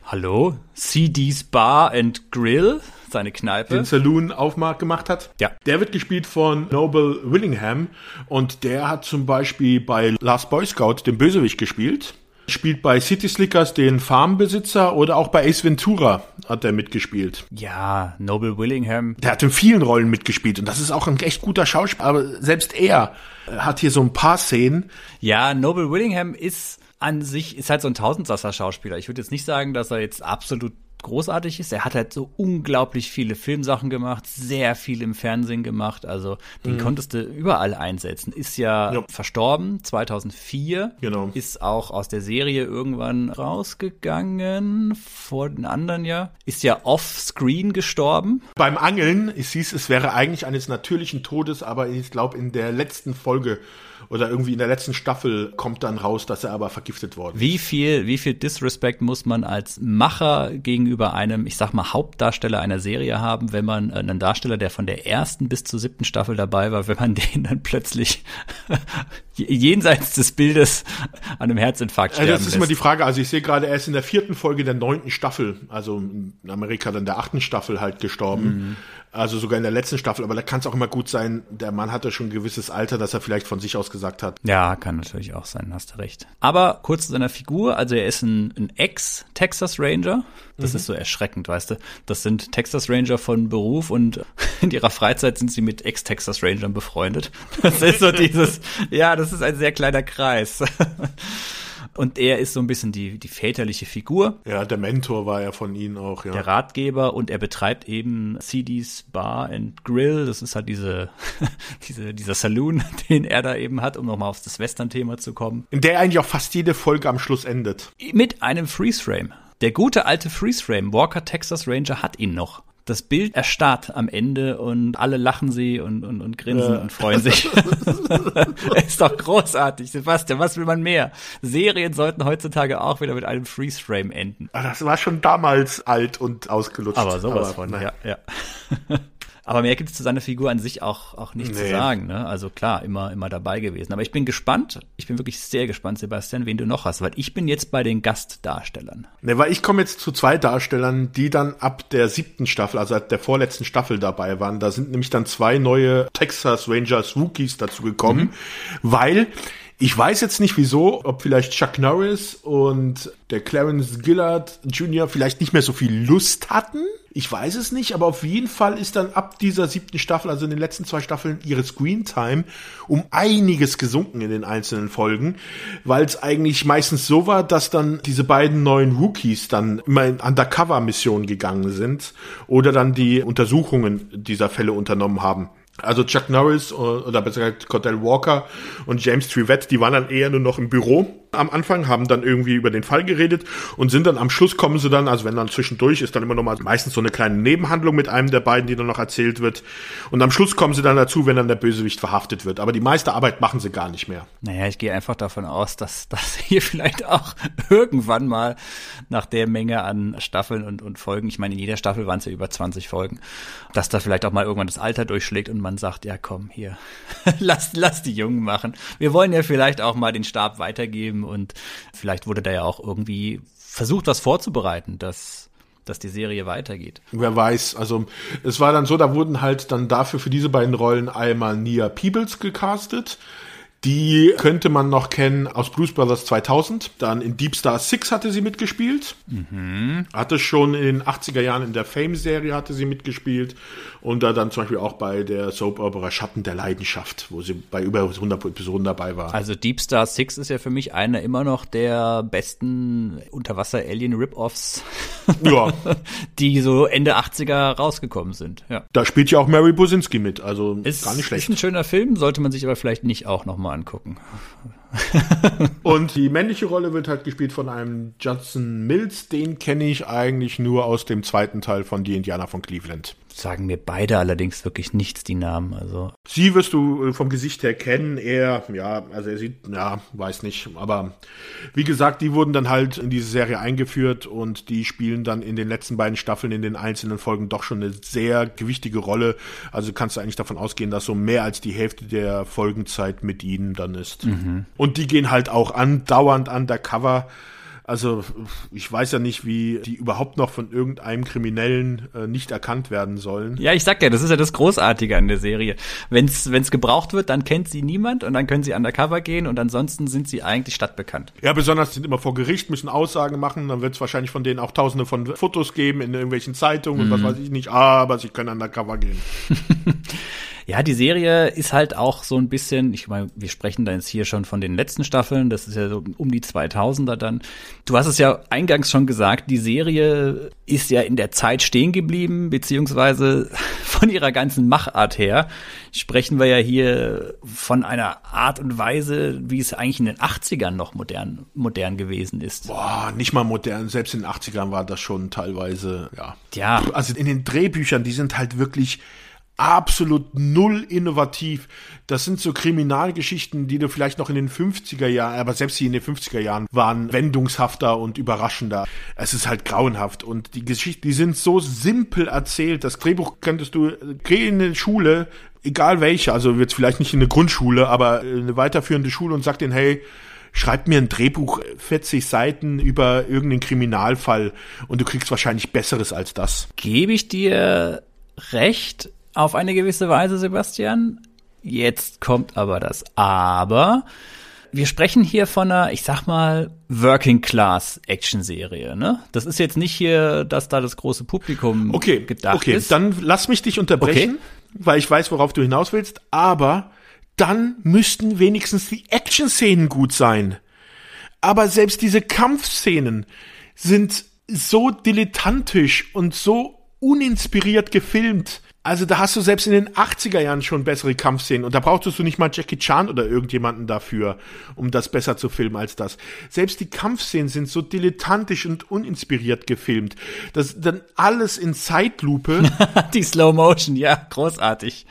Hallo? C.D.'s Bar and Grill? seine Kneipe. Den Saloon aufmark gemacht hat. Ja. Der wird gespielt von Noble Willingham und der hat zum Beispiel bei Last Boy Scout den Bösewicht gespielt. Spielt bei City Slickers den Farmbesitzer oder auch bei Ace Ventura hat er mitgespielt. Ja, Noble Willingham. Der hat in vielen Rollen mitgespielt und das ist auch ein echt guter Schauspieler, aber selbst er hat hier so ein paar Szenen. Ja, Noble Willingham ist an sich, ist halt so ein Tausendsasser-Schauspieler. Ich würde jetzt nicht sagen, dass er jetzt absolut großartig ist. Er hat halt so unglaublich viele Filmsachen gemacht, sehr viel im Fernsehen gemacht. Also den mhm. konntest du überall einsetzen. Ist ja, ja, verstorben 2004. Genau. Ist auch aus der Serie irgendwann rausgegangen vor den anderen ja. Ist ja off-screen gestorben. Beim Angeln, es hieß, es wäre eigentlich eines natürlichen Todes, aber ich glaube in der letzten Folge oder irgendwie in der letzten Staffel kommt dann raus, dass er aber vergiftet worden ist. Wie viel, wie viel Disrespect muss man als Macher gegenüber einem, ich sag mal, Hauptdarsteller einer Serie haben, wenn man äh, einen Darsteller, der von der ersten bis zur siebten Staffel dabei war, wenn man den dann plötzlich jenseits des Bildes an einem Herzinfarkt sterben Das ist lässt. immer die Frage. Also ich sehe gerade, er ist in der vierten Folge der neunten Staffel, also in Amerika dann der achten Staffel halt gestorben. Mhm. Also sogar in der letzten Staffel, aber da kann es auch immer gut sein, der Mann hatte schon ein gewisses Alter, dass er vielleicht von sich aus gesagt hat. Ja, kann natürlich auch sein, hast du recht. Aber kurz zu seiner Figur, also er ist ein, ein Ex-Texas Ranger. Das mhm. ist so erschreckend, weißt du. Das sind Texas Ranger von Beruf und in ihrer Freizeit sind sie mit Ex-Texas Rangern befreundet. Das ist so dieses, ja, das ist ein sehr kleiner Kreis. Und er ist so ein bisschen die, die väterliche Figur. Ja, der Mentor war ja von ihnen auch, ja. Der Ratgeber und er betreibt eben CD's Bar and Grill. Das ist halt diese, diese, dieser Saloon, den er da eben hat, um nochmal auf das Western-Thema zu kommen. In der eigentlich auch fast jede Folge am Schluss endet. Mit einem Freeze-Frame. Der gute alte Freeze-Frame, Walker Texas Ranger, hat ihn noch das Bild erstarrt am Ende und alle lachen sie und, und, und grinsen ja. und freuen sich. ist doch großartig, Sebastian. Was will man mehr? Serien sollten heutzutage auch wieder mit einem Freeze-Frame enden. Ah, das war schon damals alt und ausgelutscht. Aber sowas Aber, von, nein. ja, ja. Aber mehr gibt es zu seiner Figur an sich auch, auch nicht nee. zu sagen. Ne? Also klar, immer, immer dabei gewesen. Aber ich bin gespannt, ich bin wirklich sehr gespannt, Sebastian, wen du noch hast, weil ich bin jetzt bei den Gastdarstellern. Ne, weil ich komme jetzt zu zwei Darstellern, die dann ab der siebten Staffel, also der vorletzten Staffel dabei waren. Da sind nämlich dann zwei neue Texas Rangers Rookies dazu gekommen, mhm. weil ich weiß jetzt nicht wieso, ob vielleicht Chuck Norris und der Clarence Gillard Jr. vielleicht nicht mehr so viel Lust hatten Ich weiß es nicht, aber auf jeden Fall ist dann ab dieser siebten Staffel, also in den letzten zwei Staffeln, ihre Screentime um einiges gesunken in den einzelnen Folgen, weil es eigentlich meistens so war, dass dann diese beiden neuen Rookies dann immer in Undercover-Missionen gegangen sind oder dann die Untersuchungen dieser Fälle unternommen haben. Also Chuck Norris oder besser gesagt Cordell Walker und James Trivette, die waren dann eher nur noch im Büro am Anfang, haben dann irgendwie über den Fall geredet und sind dann am Schluss kommen sie dann, also wenn dann zwischendurch ist dann immer noch mal meistens so eine kleine Nebenhandlung mit einem der beiden, die dann noch erzählt wird. Und am Schluss kommen sie dann dazu, wenn dann der Bösewicht verhaftet wird. Aber die meiste Arbeit machen sie gar nicht mehr. Naja, ich gehe einfach davon aus, dass das hier vielleicht auch irgendwann mal nach der Menge an Staffeln und, und Folgen, ich meine, in jeder Staffel waren es ja über 20 Folgen, dass da vielleicht auch mal irgendwann das Alter durchschlägt und man sagt, ja komm, hier, lass, lass die Jungen machen. Wir wollen ja vielleicht auch mal den Stab weitergeben und vielleicht wurde da ja auch irgendwie versucht, was vorzubereiten, dass dass die Serie weitergeht. Wer weiß, also es war dann so, da wurden halt dann dafür für diese beiden Rollen einmal Nia Peebles gecastet, die könnte man noch kennen aus Blues Brothers 2000. Dann in Deep Star 6 hatte sie mitgespielt. Mhm. Hatte schon in den 80er Jahren in der Fame-Serie hatte sie mitgespielt. Und da dann zum Beispiel auch bei der Soap Opera Schatten der Leidenschaft, wo sie bei über 100 Episoden dabei war. Also Deep Star 6 ist ja für mich einer immer noch der besten Unterwasser-Alien-Rip-Offs, ja. die so Ende 80er rausgekommen sind. Ja. Da spielt ja auch Mary Bosinski mit, also ist, gar nicht schlecht. Ist ein schöner Film, sollte man sich aber vielleicht nicht auch noch mal angucken. und die männliche Rolle wird halt gespielt von einem Judson Mills, den kenne ich eigentlich nur aus dem zweiten Teil von Die Indianer von Cleveland sagen mir beide allerdings wirklich nichts, die Namen. Also. Sie wirst du äh, vom Gesicht her kennen, er, ja, also er sieht, ja, weiß nicht. Aber wie gesagt, die wurden dann halt in diese Serie eingeführt und die spielen dann in den letzten beiden Staffeln in den einzelnen Folgen doch schon eine sehr gewichtige Rolle. Also kannst du eigentlich davon ausgehen, dass so mehr als die Hälfte der Folgenzeit mit ihnen dann ist. Mhm. Und die gehen halt auch andauernd undercover also ich weiß ja nicht, wie die überhaupt noch von irgendeinem Kriminellen äh, nicht erkannt werden sollen. Ja, ich sag ja, das ist ja das Großartige an der Serie. Wenn's wenn's gebraucht wird, dann kennt sie niemand und dann können sie undercover gehen und ansonsten sind sie eigentlich stadtbekannt. Ja, besonders sind immer vor Gericht, müssen Aussagen machen, dann wird es wahrscheinlich von denen auch tausende von Fotos geben in irgendwelchen Zeitungen mhm. und was weiß ich nicht, aber sie können undercover gehen. Ja, die Serie ist halt auch so ein bisschen, ich meine, wir sprechen da jetzt hier schon von den letzten Staffeln, das ist ja so um die 2000er dann. Du hast es ja eingangs schon gesagt, die Serie ist ja in der Zeit stehen geblieben, beziehungsweise von ihrer ganzen Machart her sprechen wir ja hier von einer Art und Weise, wie es eigentlich in den 80ern noch modern, modern gewesen ist. Boah, nicht mal modern, selbst in den 80ern war das schon teilweise, ja. Ja. Also in den Drehbüchern, die sind halt wirklich absolut null innovativ. Das sind so Kriminalgeschichten, die du vielleicht noch in den 50er Jahren, aber selbst die in den 50er Jahren waren wendungshafter und überraschender. Es ist halt grauenhaft und die Geschichten, die sind so simpel erzählt. Das Drehbuch könntest du, geh in eine Schule, egal welche, also jetzt vielleicht nicht in eine Grundschule, aber eine weiterführende Schule und sag denen, hey, schreib mir ein Drehbuch 40 Seiten über irgendeinen Kriminalfall und du kriegst wahrscheinlich besseres als das. Gebe ich dir recht, auf eine gewisse Weise, Sebastian. Jetzt kommt aber das Aber. Wir sprechen hier von einer, ich sag mal, Working Class Action Serie, ne? Das ist jetzt nicht hier, dass da das große Publikum okay, gedacht okay. ist. Okay, dann lass mich dich unterbrechen, okay. weil ich weiß, worauf du hinaus willst, aber dann müssten wenigstens die Action-Szenen gut sein. Aber selbst diese Kampfszenen sind so dilettantisch und so uninspiriert gefilmt, also da hast du selbst in den 80er Jahren schon bessere Kampfszenen und da brauchtest du nicht mal Jackie Chan oder irgendjemanden dafür, um das besser zu filmen als das. Selbst die Kampfszenen sind so dilettantisch und uninspiriert gefilmt. Das dann alles in Zeitlupe. die Slow Motion, ja, großartig.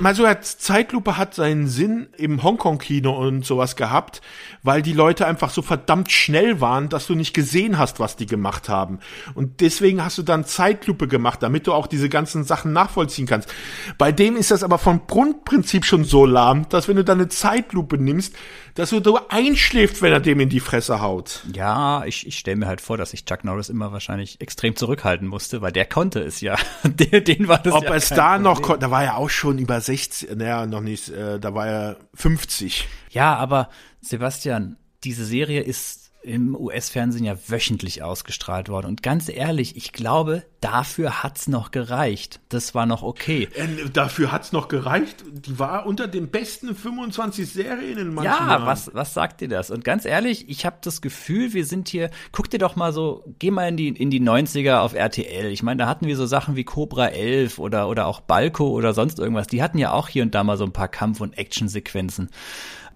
Mal so, Zeitlupe hat seinen Sinn im Hongkong-Kino und sowas gehabt, weil die Leute einfach so verdammt schnell waren, dass du nicht gesehen hast, was die gemacht haben. Und deswegen hast du dann Zeitlupe gemacht, damit du auch diese ganzen Sachen nachvollziehen kannst. Bei dem ist das aber vom Grundprinzip schon so lahm, dass wenn du dann eine Zeitlupe nimmst, dass du da einschläft, wenn er dem in die Fresse haut. Ja, ich, ich stelle mir halt vor, dass sich Chuck Norris immer wahrscheinlich extrem zurückhalten musste, weil der konnte es ja. den, den war das Ob ja es da Problem. noch, da war er auch schon über 60, naja, noch nicht, äh, da war er 50. Ja, aber Sebastian, diese Serie ist im US-Fernsehen ja wöchentlich ausgestrahlt worden. Und ganz ehrlich, ich glaube, dafür hat's noch gereicht. Das war noch okay. Äh, dafür hat's noch gereicht. Die war unter den besten 25 Serien in manchen Ja, Jahren. was, was sagt dir das? Und ganz ehrlich, ich habe das Gefühl, wir sind hier, guck dir doch mal so, geh mal in die, in die 90er auf RTL. Ich meine, da hatten wir so Sachen wie Cobra 11 oder, oder auch Balko oder sonst irgendwas. Die hatten ja auch hier und da mal so ein paar Kampf- und Actionsequenzen.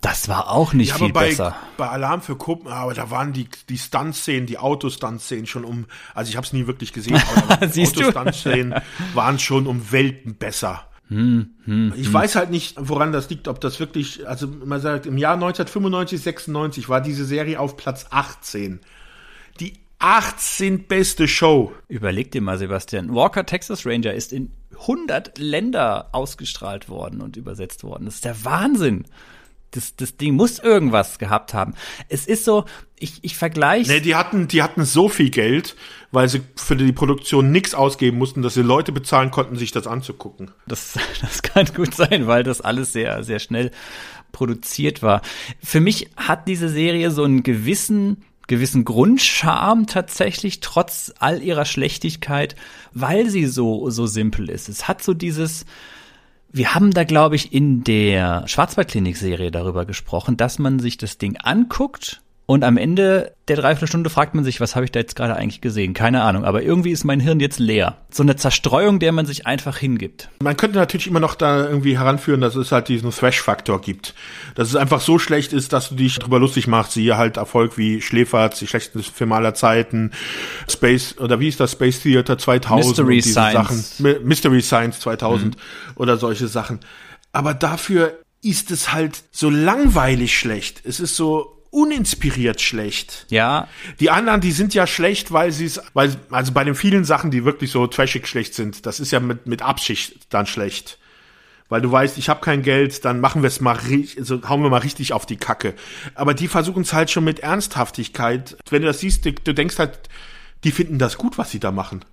Das war auch nicht Ja, viel aber bei, besser. bei Alarm für Kuppen, aber da waren die, die Stunt-Szenen, die Autostunt-Szenen schon um, also ich habe es nie wirklich gesehen, aber die? Autostunt-Szenen waren schon um Welten besser. Hm, ich weiß halt nicht, woran das liegt, ob das wirklich, also man sagt, im Jahr 1995, 96 war diese Serie auf Platz 18. Die 18 beste Show. Überleg dir mal, Sebastian. Walker Texas Ranger ist in 100 Länder ausgestrahlt worden und übersetzt worden. Das ist der Wahnsinn. Das, das Ding muss irgendwas gehabt haben. Es ist so, ich, ich vergleiche. Nee, die hatten, die hatten so viel Geld, weil sie für die Produktion nichts ausgeben mussten, dass sie Leute bezahlen konnten, sich das anzugucken. Das, das kann gut sein, weil das alles sehr, sehr schnell produziert war. Für mich hat diese Serie so einen gewissen, gewissen Grundcharme tatsächlich, trotz all ihrer Schlechtigkeit, weil sie so, so simpel ist. Es hat so dieses, wir haben da, glaube ich, in der Schwarzwaldklinik-Serie darüber gesprochen, dass man sich das Ding anguckt und am Ende der Dreiviertelstunde fragt man sich, was habe ich da jetzt gerade eigentlich gesehen? Keine Ahnung, aber irgendwie ist mein Hirn jetzt leer. So eine Zerstreuung, der man sich einfach hingibt. Man könnte natürlich immer noch da irgendwie heranführen, dass es halt diesen Thrash-Faktor gibt. Dass es einfach so schlecht ist, dass du dich drüber lustig machst. Siehe halt Erfolg wie Schläferz, die schlechtesten Filme aller Zeiten, Space, oder wie ist das, Space Theater 2000 Mystery und diese Science. Sachen. My- Mystery Science 2000 oder solche Sachen. Aber dafür ist es halt so langweilig schlecht. Es ist so uninspiriert schlecht. Ja, Die anderen, die sind ja schlecht, weil sie es, weil, also bei den vielen Sachen, die wirklich so trashig schlecht sind, das ist ja mit, mit Absicht dann schlecht. Weil du weißt, ich habe kein Geld, dann machen wir es mal, ri- also hauen wir mal richtig auf die Kacke. Aber die versuchen es halt schon mit Ernsthaftigkeit. Wenn du das siehst, du, du denkst halt, die finden das gut, was sie da machen.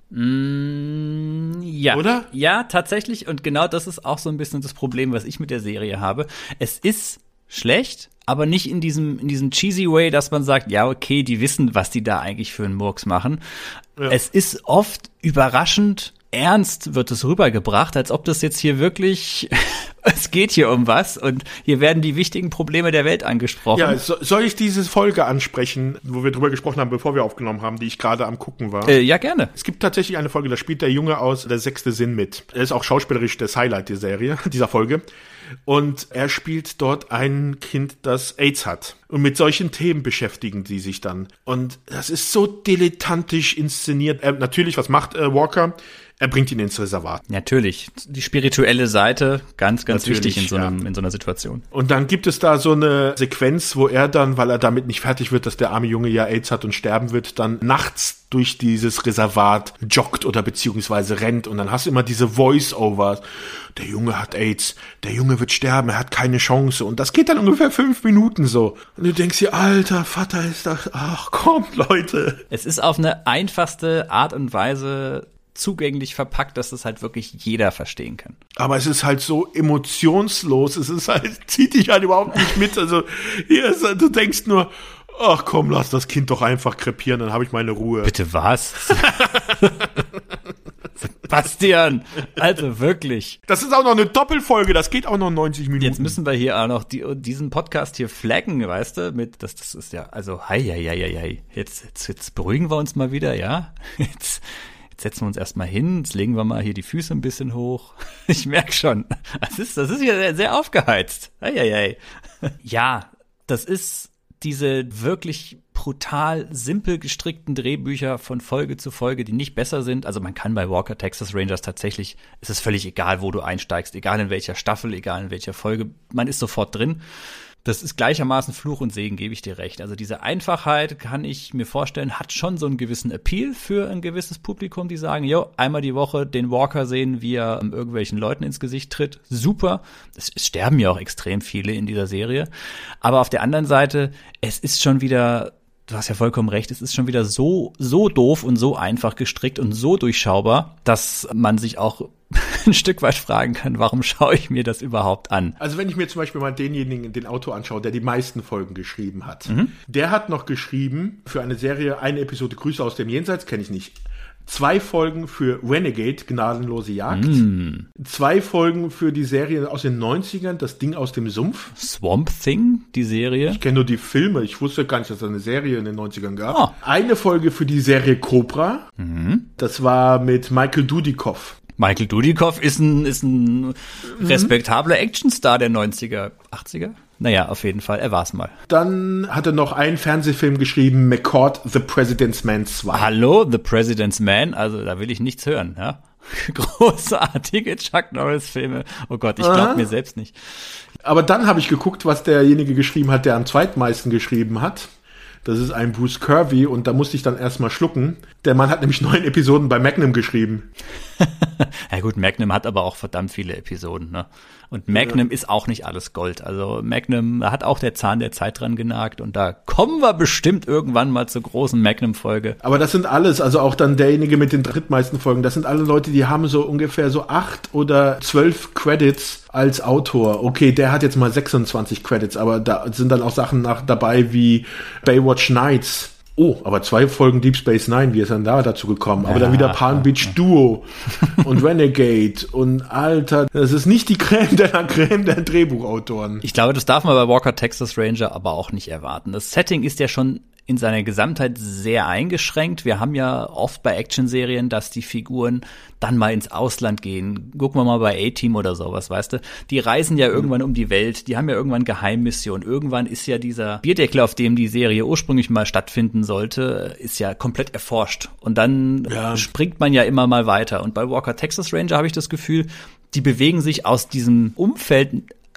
Ja. Oder? Ja, tatsächlich. Und genau das ist auch so ein bisschen das Problem, was ich mit der Serie habe. Es ist schlecht, aber nicht in diesem, in diesem cheesy way, dass man sagt, ja, okay, die wissen, was die da eigentlich für einen Murks machen. Es ist oft überraschend ernst wird es rübergebracht, als ob das jetzt hier wirklich, es geht hier um was und hier werden die wichtigen Probleme der Welt angesprochen. Ja, so, soll ich diese Folge ansprechen, wo wir drüber gesprochen haben, bevor wir aufgenommen haben, die ich gerade am gucken war? äh, ja gerne. Es gibt tatsächlich eine Folge, da spielt der Junge aus Der sechste Sinn mit. Er ist auch schauspielerisch das Highlight der Serie, dieser Folge. Und er spielt dort ein Kind, das AIDS hat. Und mit solchen Themen beschäftigen sie sich dann. Und das ist so dilettantisch inszeniert. Äh, natürlich, was macht äh, Walker? Er bringt ihn ins Reservat. Natürlich. Die spirituelle Seite, ganz, ganz Natürlich, wichtig in so, einem, ja. in so einer Situation. Und dann gibt es da so eine Sequenz, wo er dann, weil er damit nicht fertig wird, dass der arme Junge ja AIDS hat und sterben wird, dann nachts durch dieses Reservat joggt oder beziehungsweise rennt. Und dann hast du immer diese Voice-Overs. Der Junge hat AIDS, der Junge wird sterben, er hat keine Chance. Und das geht dann ungefähr fünf Minuten so. Und du denkst dir, alter Vater ist das, ach kommt Leute. Es ist auf eine einfachste Art und Weise zugänglich verpackt, dass es halt wirklich jeder verstehen kann. Aber es ist halt so emotionslos. Es ist halt, zieht dich halt überhaupt nicht mit. Also, hier ist, du denkst nur, ach komm, lass das Kind doch einfach krepieren, dann habe ich meine Ruhe. Bitte was? Sebastian, also wirklich. Das ist auch noch eine Doppelfolge, das geht auch noch 90 Minuten. Jetzt müssen wir hier auch noch die, diesen Podcast hier flaggen, weißt du, mit, das, das ist ja, also, hei, hei, hei, hei, hei. Jetzt, jetzt, jetzt beruhigen wir uns mal wieder, ja? Jetzt, setzen wir uns erstmal hin, jetzt legen wir mal hier die Füße ein bisschen hoch. Ich merk schon, das ist, das ist hier sehr, sehr aufgeheizt. Hei, hei, hei. Ja, das ist diese wirklich brutal simpel gestrickten Drehbücher von Folge zu Folge, die nicht besser sind. Also man kann bei Walker Texas Rangers tatsächlich, es ist völlig egal, wo du einsteigst, egal in welcher Staffel, egal in welcher Folge, man ist sofort drin. Das ist gleichermaßen Fluch und Segen, gebe ich dir recht. Also diese Einfachheit kann ich mir vorstellen, hat schon so einen gewissen Appeal für ein gewisses Publikum, die sagen, jo, einmal die Woche den Walker sehen, wie er ähm, irgendwelchen Leuten ins Gesicht tritt. Super. Es, es sterben ja auch extrem viele in dieser Serie. Aber auf der anderen Seite, es ist schon wieder du hast ja vollkommen recht, es ist schon wieder so, so doof und so einfach gestrickt und so durchschaubar, dass man sich auch ein Stück weit fragen kann, warum schaue ich mir das überhaupt an? Also wenn ich mir zum Beispiel mal denjenigen, den Autor anschaue, der die meisten Folgen geschrieben hat, mhm. der hat noch geschrieben für eine Serie, eine Episode Grüße aus dem Jenseits, kenne ich nicht. Zwei Folgen für Renegade, Gnadenlose Jagd. Mm. Zwei Folgen für die Serie aus den 90ern, Das Ding aus dem Sumpf. Swamp Thing, die Serie. Ich kenne nur die Filme. Ich wusste gar nicht, dass es eine Serie in den 90ern gab. Oh. Eine Folge für die Serie Cobra. Mhm. Das war mit Michael Dudikoff. Michael Dudikoff ist ein, ist ein mhm. respektabler Actionstar der 90er, 80er. Naja, auf jeden Fall, er war's mal. Dann hat er noch einen Fernsehfilm geschrieben, McCord, The President's Man 2. Hallo, The President's Man, also da will ich nichts hören, ja. Großartige Chuck Norris-Filme. Oh Gott, ich glaube mir selbst nicht. Aber dann habe ich geguckt, was derjenige geschrieben hat, der am zweitmeisten geschrieben hat. Das ist ein Bruce Kirby und da musste ich dann erstmal schlucken. Der Mann hat nämlich neun Episoden bei Magnum geschrieben. ja gut, Magnum hat aber auch verdammt viele Episoden, ne? Und Magnum ja. ist auch nicht alles Gold. Also Magnum hat auch der Zahn der Zeit dran genagt und da kommen wir bestimmt irgendwann mal zur großen Magnum-Folge. Aber das sind alles, also auch dann derjenige mit den drittmeisten Folgen, das sind alle Leute, die haben so ungefähr so acht oder zwölf Credits als Autor. Okay, der hat jetzt mal 26 Credits, aber da sind dann auch Sachen nach dabei wie Baywatch Nights Oh, aber zwei Folgen Deep Space Nine, wie ist dann da dazu gekommen? Aber ja, dann wieder Palm Beach ja. Duo und Renegade und Alter, das ist nicht die Creme der Creme der Drehbuchautoren. Ich glaube, das darf man bei Walker Texas Ranger aber auch nicht erwarten. Das Setting ist ja schon in seiner Gesamtheit sehr eingeschränkt. Wir haben ja oft bei Actionserien, dass die Figuren dann mal ins Ausland gehen. Gucken wir mal bei A-Team oder sowas, weißt du? Die reisen ja irgendwann um die Welt, die haben ja irgendwann Geheimmissionen. Irgendwann ist ja dieser Bierdeckel, auf dem die Serie ursprünglich mal stattfinden sollte, ist ja komplett erforscht. Und dann ja. springt man ja immer mal weiter. Und bei Walker Texas Ranger habe ich das Gefühl, die bewegen sich aus diesem Umfeld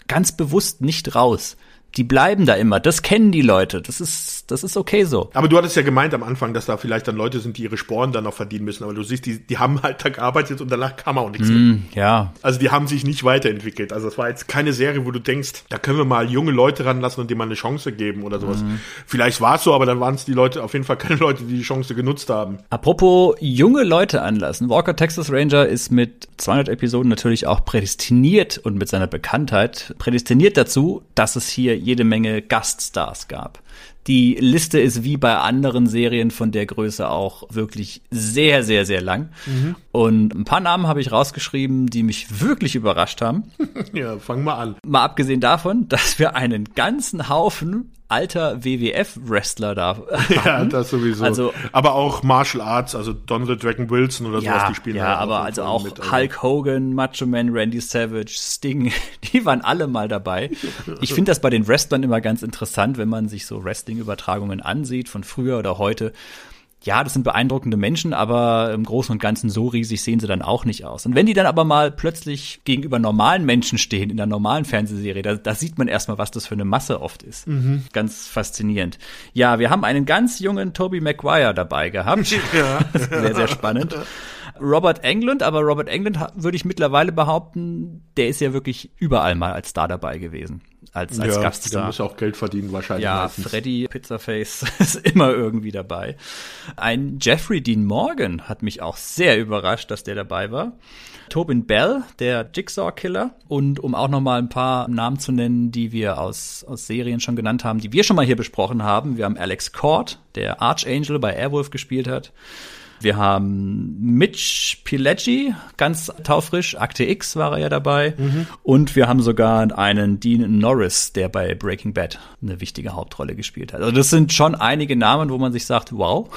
ganz bewusst nicht raus die bleiben da immer. Das kennen die Leute. Das ist, das ist okay so. Aber du hattest ja gemeint am Anfang, dass da vielleicht dann Leute sind, die ihre Sporen dann noch verdienen müssen. Aber du siehst, die, die haben halt da gearbeitet und danach kam auch nichts mm, mehr. Ja. Also die haben sich nicht weiterentwickelt. Also es war jetzt keine Serie, wo du denkst, da können wir mal junge Leute ranlassen und denen mal eine Chance geben oder sowas. Mm. Vielleicht war es so, aber dann waren es die Leute, auf jeden Fall keine Leute, die die Chance genutzt haben. Apropos junge Leute anlassen. Walker Texas Ranger ist mit 200 Episoden natürlich auch prädestiniert und mit seiner Bekanntheit prädestiniert dazu, dass es hier jede Menge Gast Gaststars gab. Die Liste ist wie bei anderen Serien von der Größe auch wirklich sehr, sehr, sehr lang. Mhm. Und ein paar Namen habe ich rausgeschrieben, die mich wirklich überrascht haben. ja, fang mal an. Mal abgesehen davon, dass wir einen ganzen Haufen alter WWF-Wrestler da. Ja, das sowieso. Also, aber auch Martial Arts, also Don the Dragon Wilson oder ja, sowas, die spielen Ja, aber also auch mit, also. Hulk Hogan, Macho Man, Randy Savage, Sting, die waren alle mal dabei. Ich finde das bei den Wrestlern immer ganz interessant, wenn man sich so Wrestling-Übertragungen ansieht, von früher oder heute ja, das sind beeindruckende Menschen, aber im Großen und Ganzen so riesig sehen sie dann auch nicht aus. Und wenn die dann aber mal plötzlich gegenüber normalen Menschen stehen in der normalen Fernsehserie, da, da sieht man erstmal, was das für eine Masse oft ist. Mhm. Ganz faszinierend. Ja, wir haben einen ganz jungen Toby Maguire dabei gehabt. Ja. sehr, sehr spannend. Robert Englund, aber Robert Englund würde ich mittlerweile behaupten, der ist ja wirklich überall mal als Star dabei gewesen als, als ja, Gaststar. Der muss auch Geld verdienen wahrscheinlich. Ja, meistens. Freddy Pizzaface ist immer irgendwie dabei. Ein Jeffrey Dean Morgan hat mich auch sehr überrascht, dass der dabei war. Tobin Bell, der Jigsaw-Killer. Und um auch noch mal ein paar Namen zu nennen, die wir aus, aus Serien schon genannt haben, die wir schon mal hier besprochen haben. Wir haben Alex Cord, der Archangel bei Airwolf gespielt hat. Wir haben Mitch Pileggi, ganz taufrisch, Akte X war er ja dabei. Mhm. Und wir haben sogar einen Dean Norris, der bei Breaking Bad eine wichtige Hauptrolle gespielt hat. Also das sind schon einige Namen, wo man sich sagt, wow,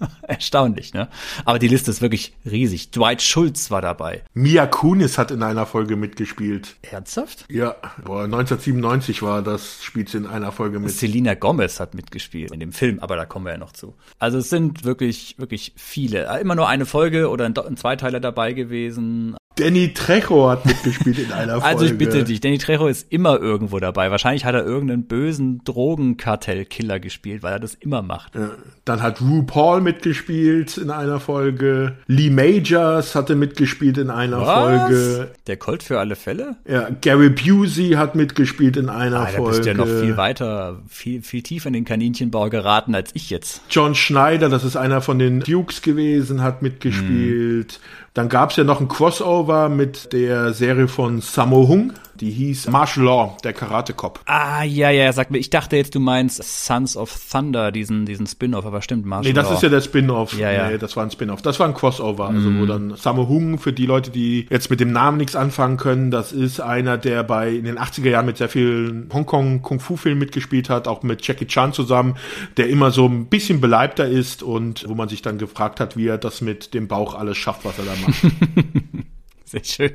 Erstaunlich, ne? Aber die Liste ist wirklich riesig. Dwight Schultz war dabei. Mia Kunis hat in einer Folge mitgespielt. Ernsthaft? Ja, boah, 1997 war das, spielt sie in einer Folge mit. Selina Gomez hat mitgespielt in dem Film, aber da kommen wir ja noch zu. Also es sind wirklich, wirklich viele. Immer nur eine Folge oder ein, ein Zweiteiler dabei gewesen. Danny Trejo hat mitgespielt in einer Folge. Also ich bitte dich, Danny Trejo ist immer irgendwo dabei. Wahrscheinlich hat er irgendeinen bösen Drogenkartell-Killer gespielt, weil er das immer macht. Ja. Dann hat RuPaul mitgespielt in einer Folge. Lee Majors hatte mitgespielt in einer Was? Folge. Der Colt für alle Fälle? Ja, Gary Busey hat mitgespielt in einer ah, Folge. Da bist ja noch viel weiter, viel, viel tiefer in den Kaninchenbau geraten als ich jetzt. John Schneider, das ist einer von den Dukes gewesen, hat mitgespielt. Hm. Dann gab es ja noch ein Crossover mit der Serie von Sammo Hung, die hieß Martial Law, der Karate-Cop. Ah, ja, ja, sag mir, ich dachte jetzt, du meinst Sons of Thunder, diesen, diesen Spin-off, aber stimmt, Martial Nee, das Law. ist ja der Spin-off. Ja, ja. Nee, das war ein Spin-off. Das war ein Crossover, also wo mhm. dann Sammo Hung, für die Leute, die jetzt mit dem Namen nichts anfangen können, das ist einer, der bei in den 80er Jahren mit sehr vielen Hongkong Kung-Fu-Filmen mitgespielt hat, auch mit Jackie Chan zusammen, der immer so ein bisschen beleibter ist und wo man sich dann gefragt hat, wie er das mit dem Bauch alles schafft, was er da macht. Sehr schön.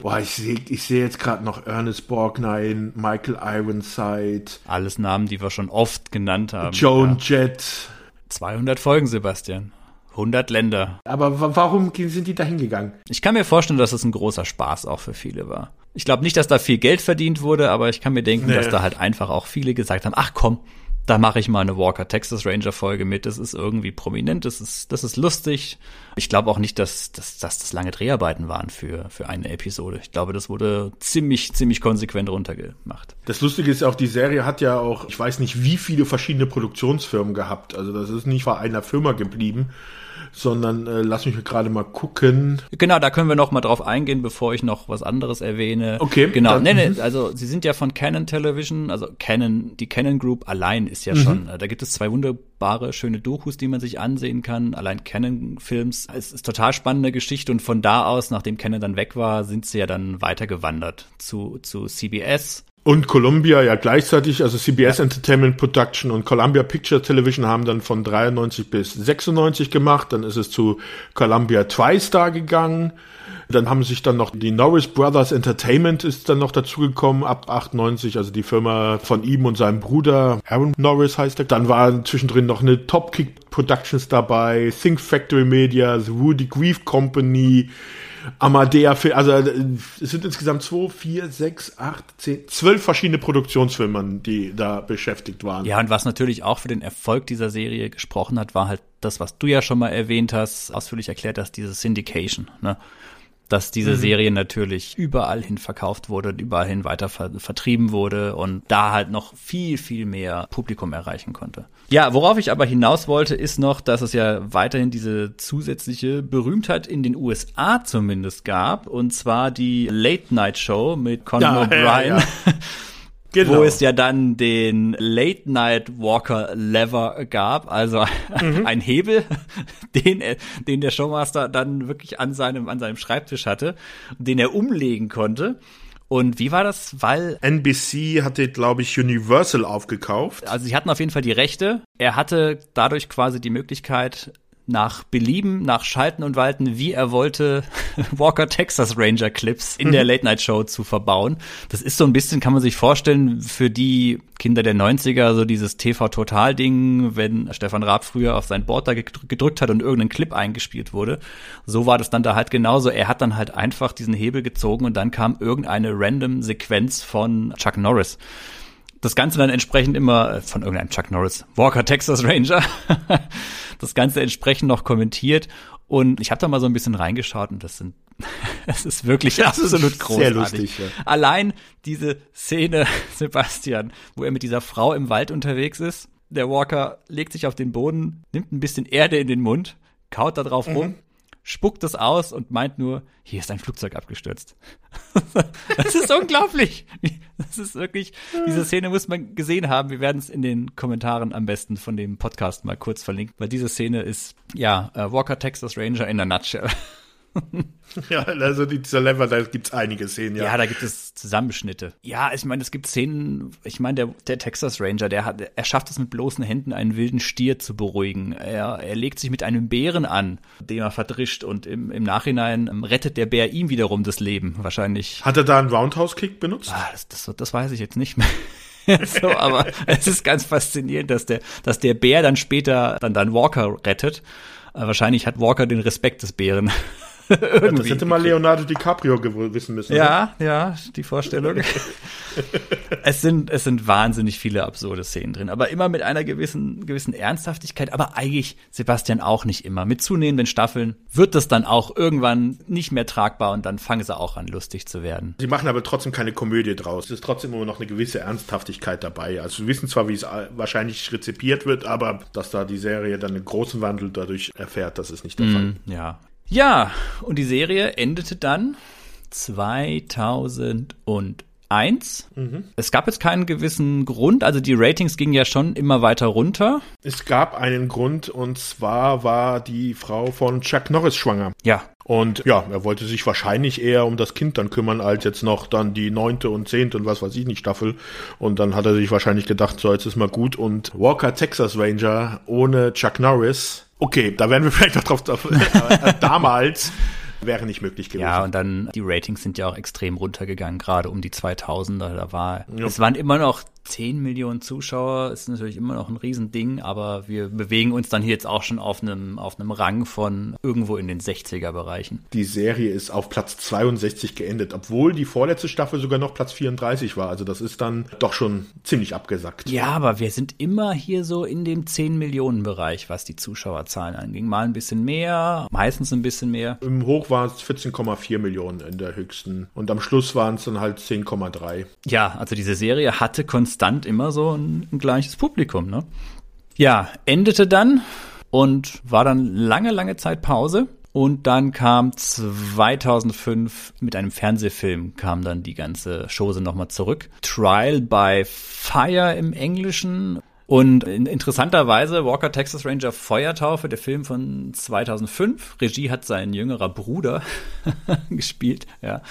Boah, ich sehe ich seh jetzt gerade noch Ernest Borgnine, Michael Ironside. Alles Namen, die wir schon oft genannt haben. Joan ja. Jett. 200 Folgen, Sebastian. 100 Länder. Aber warum sind die da hingegangen? Ich kann mir vorstellen, dass es ein großer Spaß auch für viele war. Ich glaube nicht, dass da viel Geld verdient wurde, aber ich kann mir denken, nee. dass da halt einfach auch viele gesagt haben, ach komm, da mache ich mal eine Walker Texas Ranger Folge mit. Das ist irgendwie prominent, das ist, das ist lustig. Ich glaube auch nicht, dass, dass, dass das lange Dreharbeiten waren für, für eine Episode. Ich glaube, das wurde ziemlich, ziemlich konsequent runtergemacht. Das Lustige ist auch, die Serie hat ja auch, ich weiß nicht, wie viele verschiedene Produktionsfirmen gehabt. Also das ist nicht bei einer Firma geblieben sondern äh, lass mich gerade mal gucken. Genau, da können wir noch mal drauf eingehen, bevor ich noch was anderes erwähne. Okay. Genau, dann, nee, nee, also sie sind ja von Canon Television, also Canon, die Canon Group allein ist ja mhm. schon, äh, da gibt es zwei wunderbare, schöne Dokus, die man sich ansehen kann, allein Canon Films. Es ist total spannende Geschichte und von da aus, nachdem Canon dann weg war, sind sie ja dann weitergewandert zu, zu CBS und Columbia ja gleichzeitig, also CBS ja. Entertainment Production und Columbia Picture Television haben dann von 93 bis 96 gemacht. Dann ist es zu Columbia TriStar gegangen. Dann haben sich dann noch die Norris Brothers Entertainment ist dann noch dazugekommen ab 98, also die Firma von ihm und seinem Bruder Aaron Norris heißt er. Dann waren zwischendrin noch eine Topkick Productions dabei, Think Factory Media, The Woody Grief Company, Amadea, also äh, es sind insgesamt zwei, vier, sechs, acht, zehn, zwölf verschiedene Produktionsfilme, die da beschäftigt waren. Ja, und was natürlich auch für den Erfolg dieser Serie gesprochen hat, war halt das, was du ja schon mal erwähnt hast, ausführlich erklärt hast, diese Syndication. Ne? Dass diese mhm. Serie natürlich überall hin verkauft wurde und überall hin weiter ver vertrieben wurde und da halt noch viel, viel mehr Publikum erreichen konnte. Ja, worauf ich aber hinaus wollte, ist noch, dass es ja weiterhin diese zusätzliche Berühmtheit in den USA zumindest gab und zwar die Late Night Show mit Conan ja, O'Brien. Ja, ja. Genau. Wo es ja dann den Late Night Walker Lever gab, also mhm. ein Hebel, den, den der Showmaster dann wirklich an seinem, an seinem Schreibtisch hatte, den er umlegen konnte. Und wie war das? Weil NBC hatte, glaube ich, Universal aufgekauft. Also sie hatten auf jeden Fall die Rechte. Er hatte dadurch quasi die Möglichkeit, nach Belieben, nach Schalten und Walten, wie er wollte, Walker Texas Ranger Clips in der mhm. Late Night Show zu verbauen. Das ist so ein bisschen, kann man sich vorstellen, für die Kinder der 90er, so dieses TV-Total-Ding, wenn Stefan Raab früher auf sein Board da gedrückt hat und irgendein Clip eingespielt wurde. So war das dann da halt genauso. Er hat dann halt einfach diesen Hebel gezogen und dann kam irgendeine random Sequenz von Chuck Norris das Ganze dann entsprechend immer äh, von irgendeinem Chuck Norris, Walker Texas Ranger, das Ganze entsprechend noch kommentiert. Und ich habe da mal so ein bisschen reingeschaut und das sind, es ist wirklich das absolut ist großartig. Sehr lustig, ja. Allein diese Szene, Sebastian, wo er mit dieser Frau im Wald unterwegs ist. Der Walker legt sich auf den Boden, nimmt ein bisschen Erde in den Mund, kaut da drauf mhm. rum spuckt es aus und meint nur, hier ist ein Flugzeug abgestürzt. das ist unglaublich. Das ist wirklich, diese Szene muss man gesehen haben. Wir werden es in den Kommentaren am besten von dem Podcast mal kurz verlinken, weil diese Szene ist, ja, uh, Walker Texas Ranger in a nutshell. Ja, also dieser Lever, da gibt's einige Szenen, ja. Ja, da gibt es Zusammenschnitte. Ja, ich meine, es gibt Szenen, ich meine, der, der Texas Ranger, der hat, er schafft es mit bloßen Händen, einen wilden Stier zu beruhigen. Er, er legt sich mit einem Bären an, den er verdrischt und im, im Nachhinein rettet der Bär ihm wiederum das Leben, wahrscheinlich. Hat er da einen Roundhouse-Kick benutzt? Ah, das, das, das weiß ich jetzt nicht mehr. so, aber es ist ganz faszinierend, dass der, dass der Bär dann später dann dann Walker rettet. Äh, wahrscheinlich hat Walker den Respekt des Bären. Das hätte mal Leonardo DiCaprio wissen müssen. Ja, ne? ja, die Vorstellung. es sind, es sind wahnsinnig viele absurde Szenen drin, aber immer mit einer gewissen, gewissen Ernsthaftigkeit, aber eigentlich, Sebastian, auch nicht immer. Mit zunehmenden Staffeln wird das dann auch irgendwann nicht mehr tragbar und dann fangen sie auch an, lustig zu werden. Sie machen aber trotzdem keine Komödie draus. Es ist trotzdem immer noch eine gewisse Ernsthaftigkeit dabei. Also wir wissen zwar, wie es wahrscheinlich rezipiert wird, aber dass da die Serie dann einen großen Wandel dadurch erfährt, das ist nicht der mm, Fall. Ja, Ja, und die Serie endete dann 2001. Mhm. Es gab jetzt keinen gewissen Grund, also die Ratings gingen ja schon immer weiter runter. Es gab einen Grund und zwar war die Frau von Chuck Norris schwanger. Ja. Und ja, er wollte sich wahrscheinlich eher um das Kind dann kümmern, als jetzt noch dann die neunte und zehnte und was weiß ich nicht Staffel. Und dann hat er sich wahrscheinlich gedacht, so jetzt ist mal gut. Und Walker Texas Ranger ohne Chuck Norris Okay, da werden wir vielleicht noch drauf, drauf äh, damals wäre nicht möglich gewesen. Ja, und dann die Ratings sind ja auch extrem runtergegangen, gerade um die 2000er. Da war, ja. es waren immer noch 10 Millionen Zuschauer ist natürlich immer noch ein Riesending, aber wir bewegen uns dann hier jetzt auch schon auf einem, auf einem Rang von irgendwo in den 60er Bereichen. Die Serie ist auf Platz 62 geendet, obwohl die vorletzte Staffel sogar noch Platz 34 war. Also das ist dann doch schon ziemlich abgesackt. Ja, aber wir sind immer hier so in dem 10 Millionen Bereich, was die Zuschauerzahlen anging. Mal ein bisschen mehr, meistens ein bisschen mehr. Im Hoch waren es 14,4 Millionen in der höchsten und am Schluss waren es dann halt 10,3. Ja, also diese Serie hatte konstant konstant immer so ein, ein gleiches Publikum. Ne? Ja, endete dann und war dann lange, lange Zeit Pause. Und dann kam 2005 mit einem Fernsehfilm kam dann die ganze Chose nochmal zurück. Trial by Fire im Englischen und interessanterweise Walker Texas Ranger Feuertaufe, der Film von 2005. Regie hat sein jüngerer Bruder gespielt. Ja,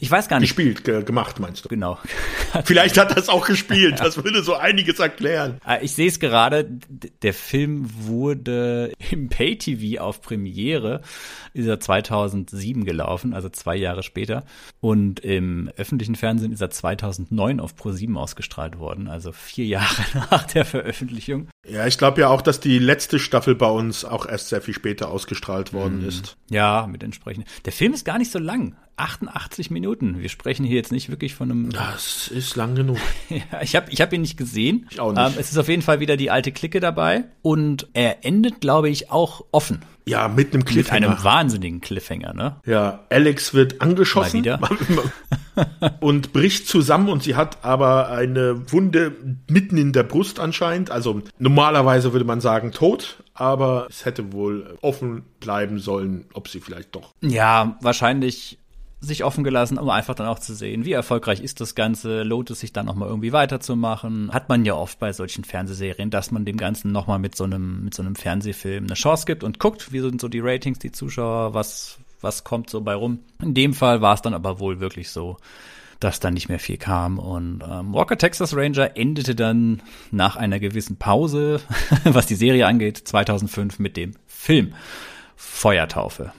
ich weiß gar nicht. Gespielt, ge gemacht meinst du? Genau. Vielleicht hat er es auch gespielt. ja. Das würde so einiges erklären. Ah, ich sehe es gerade. Der Film wurde im Pay TV auf Premiere ist er 2007 gelaufen, also zwei Jahre später. Und im öffentlichen Fernsehen ist er 2009 auf Pro7 ausgestrahlt worden, also vier Jahre nach der Veröffentlichung. Ja, ich glaube ja auch, dass die letzte Staffel bei uns auch erst sehr viel später ausgestrahlt worden mhm. ist. Ja, mit entsprechend. Der Film ist gar nicht so lang. 88 Minuten. Wir sprechen hier jetzt nicht wirklich von einem. Das ist lang genug. ja, ich habe ich hab ihn nicht gesehen. Ich auch nicht. Ähm, es ist auf jeden Fall wieder die alte Clique dabei. Und er endet, glaube ich, auch offen. Ja, mit einem Cliffhanger. Mit einem wahnsinnigen Cliffhanger, ne? Ja, Alex wird angeschossen. Und bricht zusammen und sie hat aber eine Wunde mitten in der Brust anscheinend. Also normalerweise würde man sagen tot, aber es hätte wohl offen bleiben sollen, ob sie vielleicht doch. Ja, wahrscheinlich sich offen gelassen, um einfach dann auch zu sehen, wie erfolgreich ist das Ganze, lohnt es sich dann nochmal irgendwie weiterzumachen. Hat man ja oft bei solchen Fernsehserien, dass man dem Ganzen nochmal mit so einem, mit so einem Fernsehfilm eine Chance gibt und guckt, wie sind so die Ratings, die Zuschauer, was, was kommt so bei rum. In dem Fall war es dann aber wohl wirklich so, dass dann nicht mehr viel kam. Und ähm, Walker Texas Ranger endete dann nach einer gewissen Pause, was die Serie angeht, 2005 mit dem Film Feuertaufe.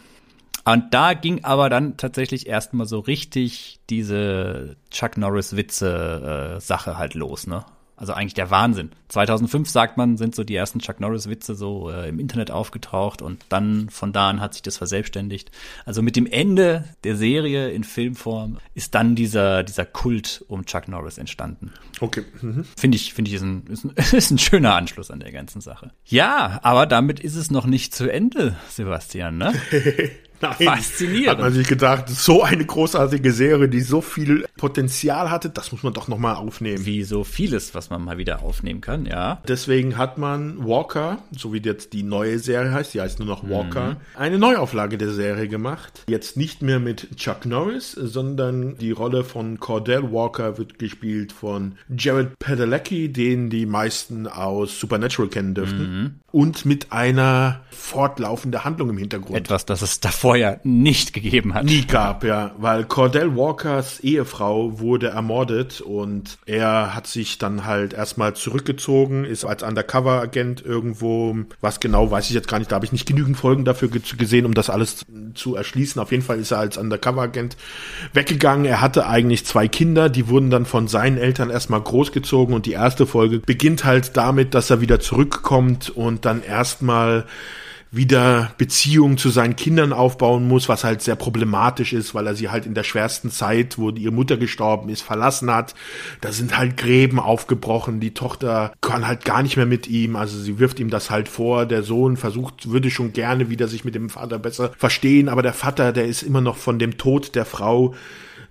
Und da ging aber dann tatsächlich erstmal so richtig diese Chuck Norris Witze äh, Sache halt los, ne? Also eigentlich der Wahnsinn. 2005 sagt man, sind so die ersten Chuck Norris Witze so äh, im Internet aufgetaucht und dann von da an hat sich das verselbstständigt. Also mit dem Ende der Serie in Filmform ist dann dieser dieser Kult um Chuck Norris entstanden. Okay. Mhm. Finde ich finde ich ist ein, ist ein ist ein schöner Anschluss an der ganzen Sache. Ja, aber damit ist es noch nicht zu Ende, Sebastian, ne? Nein, Faszinierend. Hat man sich gedacht, so eine großartige Serie, die so viel Potenzial hatte, das muss man doch nochmal aufnehmen. Wie so vieles, was man mal wieder aufnehmen kann, ja. Deswegen hat man Walker, so wie jetzt die neue Serie heißt, die heißt nur noch Walker, mhm. eine Neuauflage der Serie gemacht. Jetzt nicht mehr mit Chuck Norris, sondern die Rolle von Cordell Walker wird gespielt von Jared Padalecki, den die meisten aus Supernatural kennen dürften. Mhm. Und mit einer fortlaufenden Handlung im Hintergrund. Etwas, das es davor vorher nicht gegeben hat. Nie gab, ja, weil Cordell Walkers Ehefrau wurde ermordet und er hat sich dann halt erstmal zurückgezogen, ist als Undercover-Agent irgendwo, was genau weiß ich jetzt gar nicht, da habe ich nicht genügend Folgen dafür gesehen, um das alles zu erschließen. Auf jeden Fall ist er als Undercover-Agent weggegangen. Er hatte eigentlich zwei Kinder, die wurden dann von seinen Eltern erstmal großgezogen und die erste Folge beginnt halt damit, dass er wieder zurückkommt und dann erstmal wieder Beziehungen zu seinen Kindern aufbauen muss, was halt sehr problematisch ist, weil er sie halt in der schwersten Zeit, wo ihre Mutter gestorben ist, verlassen hat. Da sind halt Gräben aufgebrochen. Die Tochter kann halt gar nicht mehr mit ihm. Also sie wirft ihm das halt vor. Der Sohn versucht, würde schon gerne wieder sich mit dem Vater besser verstehen, aber der Vater, der ist immer noch von dem Tod der Frau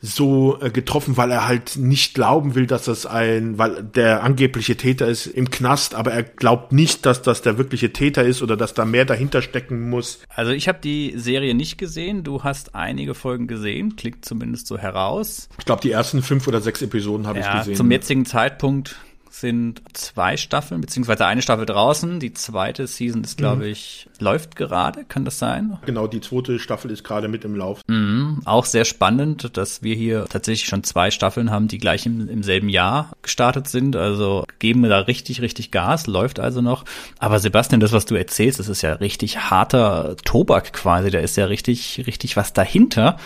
so äh, getroffen, weil er halt nicht glauben will, dass das ein, weil der angebliche Täter ist im Knast, aber er glaubt nicht, dass das der wirkliche Täter ist oder dass da mehr dahinter stecken muss. Also ich habe die Serie nicht gesehen, du hast einige Folgen gesehen, klingt zumindest so heraus. Ich glaube, die ersten fünf oder sechs Episoden habe ja, ich gesehen. Zum jetzigen Zeitpunkt sind zwei Staffeln, beziehungsweise eine Staffel draußen. Die zweite Season ist, glaube mhm. ich, läuft gerade, kann das sein? Genau, die zweite Staffel ist gerade mit im Lauf. Mhm. Auch sehr spannend, dass wir hier tatsächlich schon zwei Staffeln haben, die gleich im, im selben Jahr gestartet sind. Also geben wir da richtig, richtig Gas, läuft also noch. Aber Sebastian, das, was du erzählst, das ist ja richtig harter Tobak quasi. Da ist ja richtig, richtig was dahinter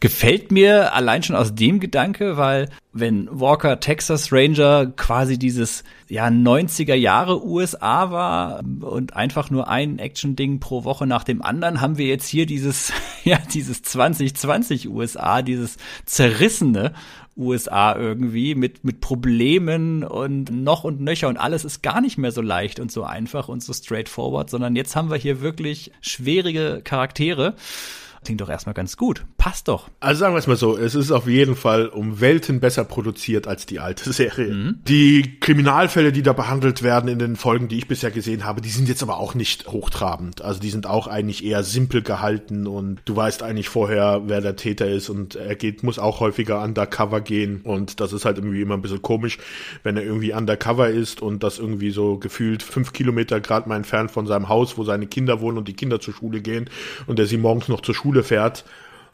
gefällt mir allein schon aus dem Gedanke, weil wenn Walker Texas Ranger quasi dieses ja 90er Jahre USA war und einfach nur ein Action Ding pro Woche nach dem anderen, haben wir jetzt hier dieses ja dieses 2020 USA, dieses zerrissene USA irgendwie mit mit Problemen und noch und nöcher und alles ist gar nicht mehr so leicht und so einfach und so straightforward, sondern jetzt haben wir hier wirklich schwierige Charaktere Klingt doch erstmal ganz gut. Passt doch. Also sagen wir es mal so, es ist auf jeden Fall um Welten besser produziert als die alte Serie. Mhm. Die Kriminalfälle, die da behandelt werden in den Folgen, die ich bisher gesehen habe, die sind jetzt aber auch nicht hochtrabend. Also die sind auch eigentlich eher simpel gehalten und du weißt eigentlich vorher, wer der Täter ist und er geht, muss auch häufiger undercover gehen und das ist halt irgendwie immer ein bisschen komisch, wenn er irgendwie undercover ist und das irgendwie so gefühlt fünf Kilometer gerade mal entfernt von seinem Haus, wo seine Kinder wohnen und die Kinder zur Schule gehen und er sie morgens noch zur Schule Schule fährt.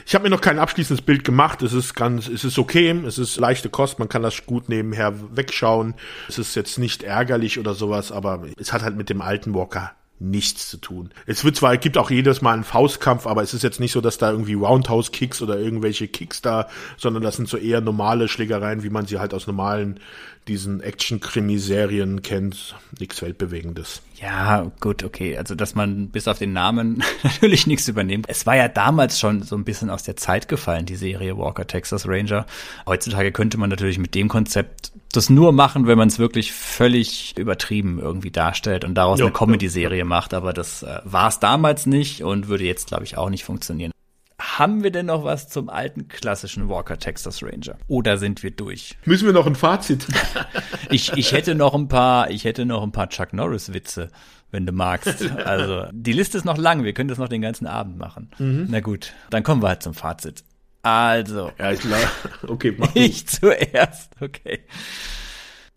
Ich habe mir noch kein abschließendes Bild gemacht. Es ist ganz, es ist okay, es ist leichte Kost, man kann das gut nebenher wegschauen. Es ist jetzt nicht ärgerlich oder sowas, aber es hat halt mit dem alten Walker nichts zu tun. Es wird zwar, es gibt auch jedes Mal einen Faustkampf, aber es ist jetzt nicht so, dass da irgendwie Roundhouse-Kicks oder irgendwelche Kicks da, sondern das sind so eher normale Schlägereien, wie man sie halt aus normalen diesen Action-Krimiserien kennt. Nichts Weltbewegendes. Ja, gut, okay. Also, dass man bis auf den Namen natürlich nichts übernimmt. Es war ja damals schon so ein bisschen aus der Zeit gefallen, die Serie Walker Texas Ranger. Heutzutage könnte man natürlich mit dem Konzept das nur machen, wenn man es wirklich völlig übertrieben irgendwie darstellt und daraus jo, eine Comedy-Serie macht. Aber das äh, war es damals nicht und würde jetzt, glaube ich, auch nicht funktionieren. Haben wir denn noch was zum alten klassischen Walker Texas Ranger? Oder sind wir durch? Müssen wir noch ein Fazit? ich, ich hätte noch ein paar, ich hätte noch ein paar Chuck Norris Witze, wenn du magst. Also, die Liste ist noch lang. Wir können das noch den ganzen Abend machen. Mhm. Na gut, dann kommen wir halt zum Fazit. Also. Ja, ich glaube, okay, mach Ich zuerst, okay.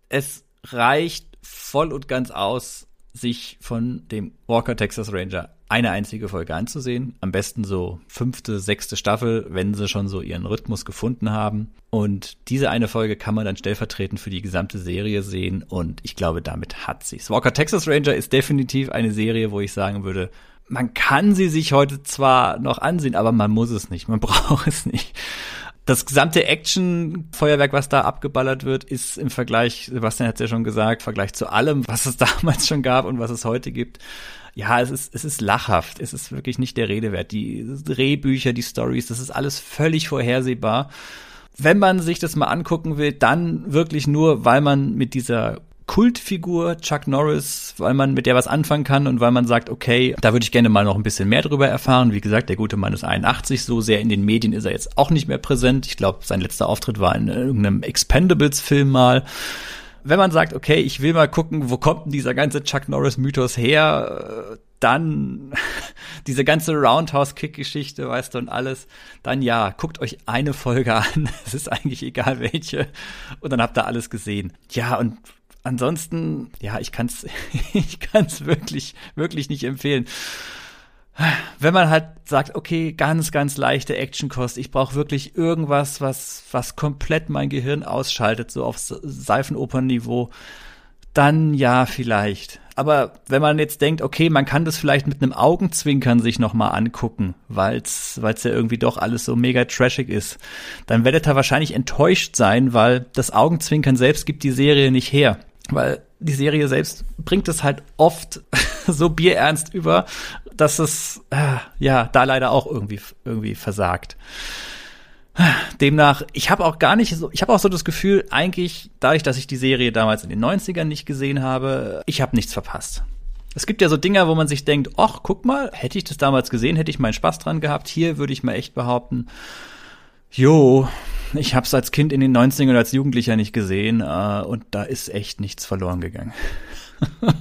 Es reicht voll und ganz aus, sich von dem Walker Texas Ranger eine einzige Folge anzusehen. Am besten so fünfte, sechste Staffel, wenn sie schon so ihren Rhythmus gefunden haben. Und diese eine Folge kann man dann stellvertretend für die gesamte Serie sehen. Und ich glaube, damit hat sie's. Walker Texas Ranger ist definitiv eine Serie, wo ich sagen würde, man kann sie sich heute zwar noch ansehen, aber man muss es nicht. Man braucht es nicht das gesamte Action-Feuerwerk, was da abgeballert wird, ist im Vergleich, Sebastian hat es ja schon gesagt, Vergleich zu allem, was es damals schon gab und was es heute gibt, ja, es ist, es ist lachhaft. Es ist wirklich nicht der Rede wert. Die Drehbücher, die Stories, das ist alles völlig vorhersehbar. Wenn man sich das mal angucken will, dann wirklich nur, weil man mit dieser Kultfigur Chuck Norris, weil man mit der was anfangen kann und weil man sagt, okay, da würde ich gerne mal noch ein bisschen mehr drüber erfahren. Wie gesagt, der gute Mann ist 81, so sehr in den Medien ist er jetzt auch nicht mehr präsent. Ich glaube, sein letzter Auftritt war in irgendeinem Expendables-Film mal wenn man sagt, okay, ich will mal gucken, wo kommt denn dieser ganze Chuck Norris-Mythos her, äh, dann diese ganze Roundhouse-Kick-Geschichte, weißt du, und alles, dann ja, guckt euch eine Folge an, es ist eigentlich egal welche, und dann habt ihr alles gesehen. Ja, und ansonsten, ja, ich kann's, ich kann's wirklich, wirklich nicht empfehlen wenn man halt sagt, okay, ganz, ganz leichte Actionkost, ich brauche wirklich irgendwas, was, was komplett mein Gehirn ausschaltet, so auf Seifenopernniveau, dann ja, vielleicht. Aber wenn man jetzt denkt, okay, man kann das vielleicht mit einem Augenzwinkern sich nochmal angucken, weil's, weil's ja irgendwie doch alles so mega trashig ist, dann werdet ihr wahrscheinlich enttäuscht sein, weil das Augenzwinkern selbst gibt die Serie nicht her. Weil die Serie selbst bringt es halt oft so bierernst über, dass es äh, ja da leider auch irgendwie irgendwie versagt. Demnach, ich habe auch gar nicht so, ich habe auch so das Gefühl, eigentlich, dadurch, dass ich die Serie damals in den 90ern nicht gesehen habe, ich habe nichts verpasst. Es gibt ja so Dinger, wo man sich denkt, ach, guck mal, hätte ich das damals gesehen, hätte ich meinen Spaß dran gehabt. Hier würde ich mal echt behaupten, Jo, ich hab's als Kind in den 90ern als Jugendlicher nicht gesehen äh, und da ist echt nichts verloren gegangen.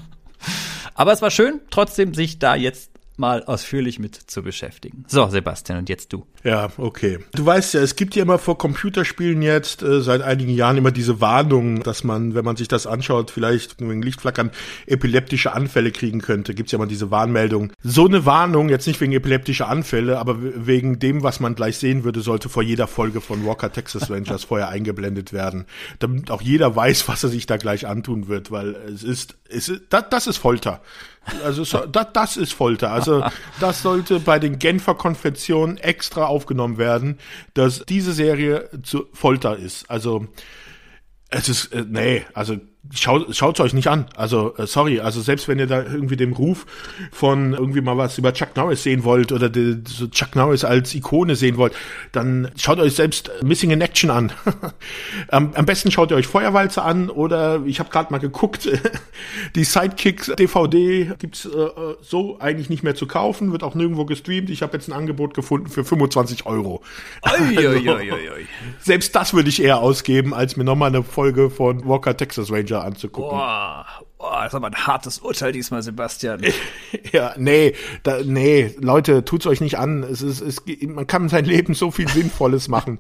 Aber es war schön, trotzdem sich da jetzt mal ausführlich mit zu beschäftigen. So, Sebastian, und jetzt du. Ja, okay. Du weißt ja, es gibt ja immer vor Computerspielen jetzt äh, seit einigen Jahren immer diese Warnung, dass man, wenn man sich das anschaut, vielleicht wegen Lichtflackern epileptische Anfälle kriegen könnte. Gibt's ja immer diese Warnmeldung. So eine Warnung, jetzt nicht wegen epileptischer Anfälle, aber wegen dem, was man gleich sehen würde, sollte vor jeder Folge von Walker Texas Rangers vorher eingeblendet werden, damit auch jeder weiß, was er sich da gleich antun wird, weil es ist, es ist das, das ist Folter. Also so, das, das ist Folter. Also das sollte bei den Genfer Konventionen extra aufgenommen werden, dass diese Serie zu Folter ist. Also es ist, äh, nee, also schaut schaut's euch nicht an. Also äh, sorry, also selbst wenn ihr da irgendwie dem Ruf von irgendwie mal was über Chuck Norris sehen wollt oder die, so Chuck Norris als Ikone sehen wollt, dann schaut euch selbst Missing in Action an. am, am besten schaut ihr euch Feuerwalze an oder ich habe gerade mal geguckt, die Sidekicks DVD gibt's äh, äh, so eigentlich nicht mehr zu kaufen, wird auch nirgendwo gestreamt. Ich habe jetzt ein Angebot gefunden für 25 Euro. Oi, oi, oi, oi. Selbst das würde ich eher ausgeben, als mir nochmal eine Folge von Walker Texas Ranger anzugucken. Boah, boah, das ist aber ein hartes Urteil diesmal, Sebastian. ja, nee, da, nee, Leute, tut's euch nicht an. Es ist, es, man kann sein Leben so viel Sinnvolles machen.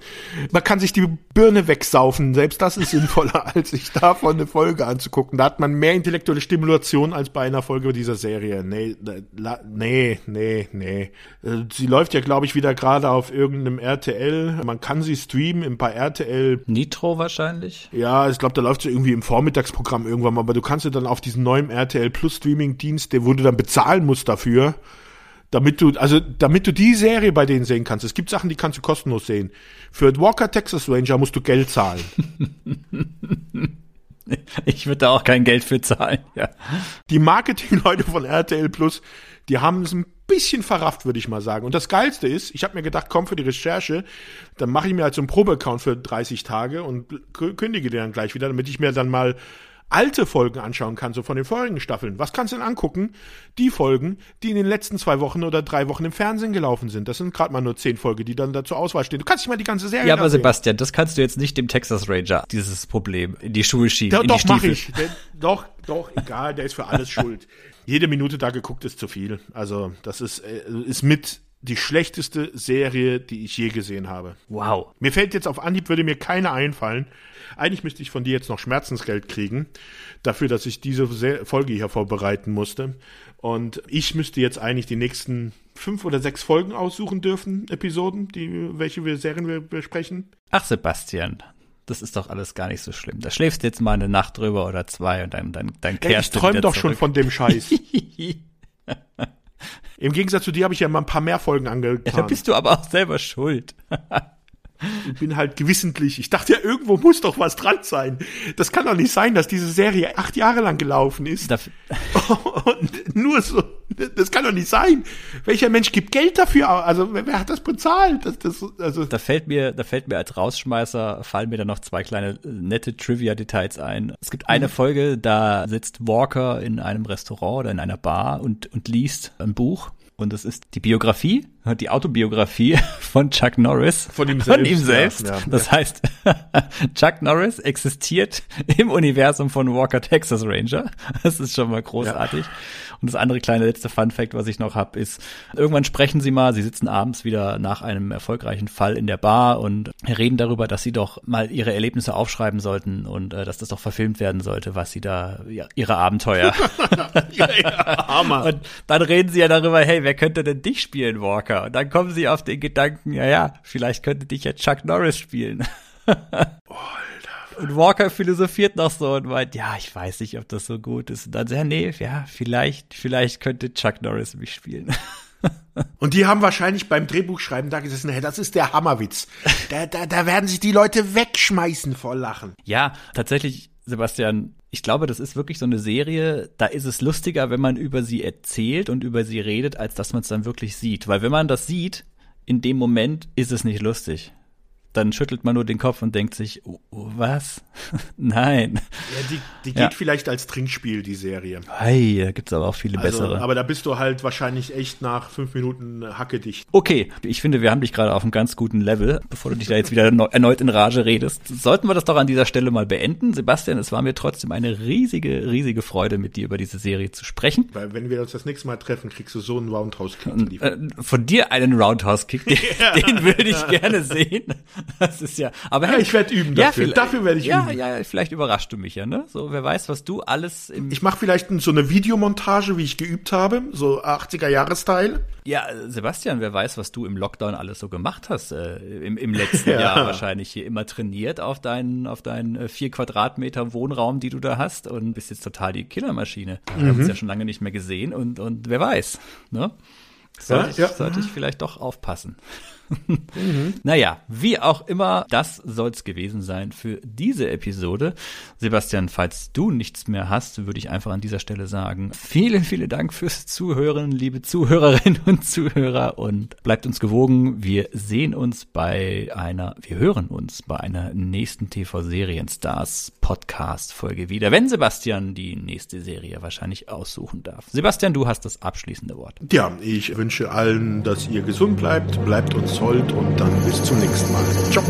Man kann sich die Birne wegsaufen. Selbst das ist sinnvoller, als sich davon eine Folge anzugucken. Da hat man mehr intellektuelle Stimulation als bei einer Folge dieser Serie. Nee, nee, nee, nee. Äh, sie läuft ja, glaube ich, wieder gerade auf irgendeinem RTL. Man kann sie streamen bei RTL. Nitro wahrscheinlich? Ja, ich glaube, da läuft sie irgendwie im Vormittagsprogramm irgendwann mal. Aber du kannst sie dann auf diesen neuen RTL Plus Streaming-Dienst, der wo du dann bezahlen musst dafür, damit du, also damit du die Serie bei denen sehen kannst. Es gibt Sachen, die kannst du kostenlos sehen. Für Walker Texas Ranger musst du Geld zahlen. Ich würde da auch kein Geld für zahlen, ja. Die Marketing-Leute von RTL Plus, die haben es ein bisschen verrafft, würde ich mal sagen. Und das Geilste ist, ich habe mir gedacht, komm für die Recherche, dann mache ich mir halt so einen Probeaccount für 30 Tage und kündige den dann gleich wieder, damit ich mir dann mal alte Folgen anschauen kann, so von den vorigen Staffeln. Was kannst du denn angucken? Die Folgen, die in den letzten zwei Wochen oder drei Wochen im Fernsehen gelaufen sind. Das sind gerade mal nur zehn Folgen, die dann da zur Auswahl stehen. Du kannst nicht mal die ganze Serie Ja, aber ansehen. Sebastian, das kannst du jetzt nicht dem Texas Ranger, dieses Problem, in die Schuhe schieben. Da, doch, mach ich. Der, doch, doch, egal, der ist für alles schuld. Jede Minute da geguckt ist zu viel. Also, das ist, äh, ist mit die schlechteste Serie, die ich je gesehen habe. Wow. Mir fällt jetzt auf Anhieb, würde mir keine einfallen. Eigentlich müsste ich von dir jetzt noch Schmerzensgeld kriegen, dafür, dass ich diese Folge hier vorbereiten musste. Und ich müsste jetzt eigentlich die nächsten fünf oder sechs Folgen aussuchen dürfen, Episoden, die, welche wir Serien wir besprechen. Ach, Sebastian, das ist doch alles gar nicht so schlimm. Da schläfst du jetzt mal eine Nacht drüber oder zwei und dann, dann, dann kehrst ja, ich träum doch zurück. schon von dem Scheiß. Im Gegensatz zu dir habe ich ja mal ein paar mehr Folgen angetan. Ja, da bist du aber auch selber schuld. Ich bin halt gewissentlich. Ich dachte ja, irgendwo muss doch was dran sein. Das kann doch nicht sein, dass diese Serie acht Jahre lang gelaufen ist. Dafür. Und nur so. Das kann doch nicht sein. Welcher Mensch gibt Geld dafür? Also wer, hat das bezahlt? Das, das, also da fällt mir, da fällt mir als Rausschmeißer fallen mir da noch zwei kleine nette Trivia-Details ein. Es gibt eine mhm. Folge, da sitzt Walker in einem Restaurant oder in einer Bar und und liest ein Buch und das ist die Biografie, die Autobiografie von Chuck Norris. Von ihm selbst. Von ihm selbst. Ja, ja. Das heißt, Chuck Norris existiert im Universum von Walker Texas Ranger. Das ist schon mal großartig. Ja. Und das andere kleine letzte Fun Fact, was ich noch habe, ist, irgendwann sprechen sie mal, sie sitzen abends wieder nach einem erfolgreichen Fall in der Bar und reden darüber, dass sie doch mal ihre Erlebnisse aufschreiben sollten und äh, dass das doch verfilmt werden sollte, was sie da, ja, ihre Abenteuer. ja, ja, Hammer. Und dann reden sie ja darüber, hey, wer könnte denn dich spielen, Walker? Und dann kommen sie auf den Gedanken, ja, ja, vielleicht könnte dich ja Chuck Norris spielen. Und Walker philosophiert noch so und meint, ja, ich weiß nicht, ob das so gut ist. Und dann sagt er, nee, ja, vielleicht, vielleicht könnte Chuck Norris mich spielen. Und die haben wahrscheinlich beim Drehbuchschreiben da gesessen, hey, das ist der Hammerwitz. Da, da, da werden sich die Leute wegschmeißen vor Lachen. Ja, tatsächlich, Sebastian, ich glaube, das ist wirklich so eine Serie, da ist es lustiger, wenn man über sie erzählt und über sie redet, als dass man es dann wirklich sieht. Weil wenn man das sieht, in dem Moment ist es nicht lustig dann schüttelt man nur den Kopf und denkt sich, oh, oh, was? Nein. Ja, die, die geht ja. vielleicht als Trinkspiel, die Serie. Hey, da gibt's aber auch viele also, bessere. Aber da bist du halt wahrscheinlich echt nach fünf Minuten hacke dich. Okay, ich finde, wir haben dich gerade auf einem ganz guten Level, bevor du dich da jetzt wieder erneut in Rage redest. Sollten wir das doch an dieser Stelle mal beenden. Sebastian, es war mir trotzdem eine riesige, riesige Freude, mit dir über diese Serie zu sprechen. Weil wenn wir uns das nächste Mal treffen, kriegst du so einen Roundhouse-Kick. Äh, von dir einen Roundhouse-Kick, den, ja. den würde ich gerne sehen. Das ist ja. Aber hey, ich werde üben dafür. Ja, dafür werde ich ja, üben. Ja, ja, vielleicht überraschst du mich ja, ne? So, wer weiß, was du alles im. Ich mache vielleicht so eine Videomontage, wie ich geübt habe, so 80er Jahresteil. Ja, Sebastian, wer weiß, was du im Lockdown alles so gemacht hast äh, im, im letzten ja. Jahr wahrscheinlich hier immer trainiert auf deinen auf deinen äh, vier Quadratmeter Wohnraum, die du da hast und bist jetzt total die Killermaschine. Mhm. Wir haben uns ja schon lange nicht mehr gesehen und und wer weiß, ne? Sollte, ja, ich, ja. sollte ich vielleicht doch aufpassen mhm. Naja, wie auch immer, das soll's gewesen sein für diese Episode. Sebastian, falls du nichts mehr hast, würde ich einfach an dieser Stelle sagen, vielen, vielen Dank fürs Zuhören, liebe Zuhörerinnen und Zuhörer und bleibt uns gewogen. Wir sehen uns bei einer, wir hören uns bei einer nächsten TV-Serienstars Podcast-Folge wieder, wenn Sebastian die nächste Serie wahrscheinlich aussuchen darf. Sebastian, du hast das abschließende Wort. Ja, ich wünsche allen, dass ihr gesund bleibt, bleibt uns Hold und dann bis zum nächsten Mal. Ciao.